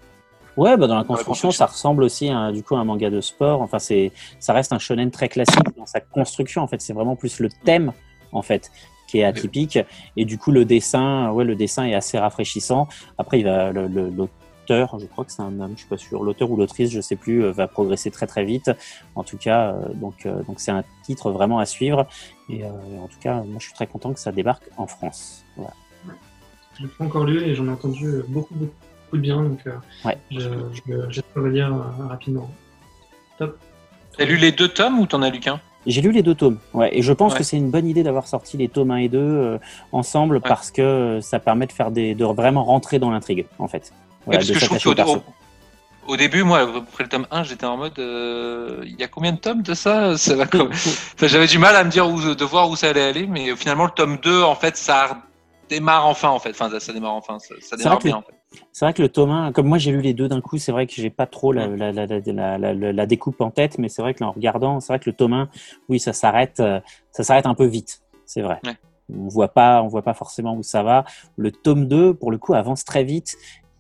Ouais, bah dans la construction, ça ressemble aussi à, du coup à un manga de sport. Enfin, c'est, ça reste un shonen très classique dans sa construction. En fait, c'est vraiment plus le thème, en fait, qui est atypique. Et du coup, le dessin, ouais, le dessin est assez rafraîchissant. Après, il va, le, le- l'auteur, je crois que c'est un homme, je suis pas sûr, l'auteur ou l'autrice, je sais plus, euh, va progresser très très vite. En tout cas, euh, donc, euh, donc c'est un titre vraiment à suivre. Et euh, en tout cas, moi, je suis très content que ça débarque en France. Voilà. Je l'ai pas encore lu et j'en ai entendu beaucoup, beaucoup, beaucoup de bien, donc euh, Ouais. je, je, j'espère le lire rapidement. Top. T'as lu les deux tomes ou t'en as lu qu'un? J'ai lu les deux tomes, ouais, et je pense Ouais. que c'est une bonne idée d'avoir sorti les tomes 1 et 2 euh, ensemble parce que ça permet de faire des, de vraiment rentrer dans l'intrigue, en fait. Voilà, Parce que je trouve qu'au au début, moi, après le tome 1, j'étais en mode, euh, il y a combien de tomes de ça, ça va comme... Enfin, j'avais du mal à me dire où, de voir où ça allait aller, mais finalement, le tome 2, en fait, ça démarre enfin, en fait. Enfin, ça, ça démarre enfin, ça, ça démarre que bien, en fait. C'est vrai que le tome 1, comme moi j'ai lu les deux d'un coup, c'est vrai que j'ai pas trop la, la, la, la, découpe en tête, mais c'est vrai que là, en regardant, c'est vrai que le tome 1, oui, ça s'arrête, euh, ça s'arrête un peu vite, c'est vrai. Ouais. On voit pas, on voit pas forcément où ça va. Le tome 2, pour le coup, avance très vite,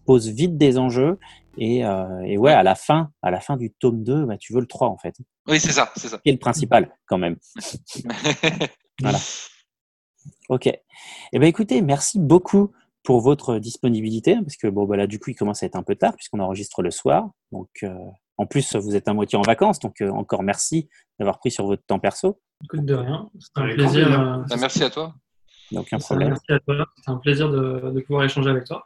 pose vite des enjeux, et, euh, et ouais, à la fin, à la fin du tome 2, bah, tu veux le 3 en fait, Oui, c'est ça, c'est ça. qui est le principal quand même. Voilà. Ok. Eh ben écoutez, merci beaucoup pour votre disponibilité, parce que bon, bah là, du coup, il commence à être un peu tard, puisqu'on enregistre le soir. Donc, euh, en plus, vous êtes à moitié en vacances, donc euh, encore merci d'avoir pris sur votre temps perso. Écoute de rien. C'était un plaisir. plaisir. euh, Bah, merci à toi. Aucun Ça, problème. Merci à toi. C'était un plaisir de, de pouvoir échanger avec toi.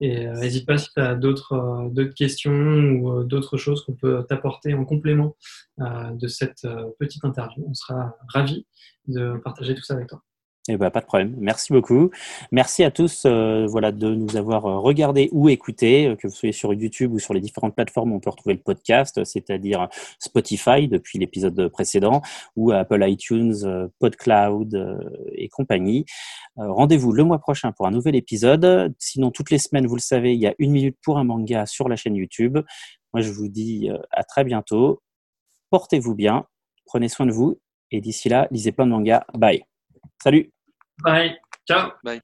Et euh, n'hésite pas si tu as d'autres euh, d'autres questions ou euh, d'autres choses qu'on peut t'apporter en complément de cette petite interview. On sera ravis de partager tout ça avec toi. Eh ben, pas de problème. Merci beaucoup. Merci à tous euh, voilà, de nous avoir euh, regardé ou écouté, euh, que vous soyez sur YouTube ou sur les différentes plateformes où on peut retrouver le podcast, c'est-à-dire Spotify depuis l'épisode précédent, ou Apple iTunes, PodCloud et compagnie. Rendez-vous le mois prochain pour un nouvel épisode. Sinon, toutes les semaines, vous le savez, il y a une minute pour un manga sur la chaîne YouTube. Moi, je vous dis à très bientôt. Portez-vous bien, prenez soin de vous, et d'ici là, lisez plein de mangas. Bye. Salut Bye. Ciao. Bye.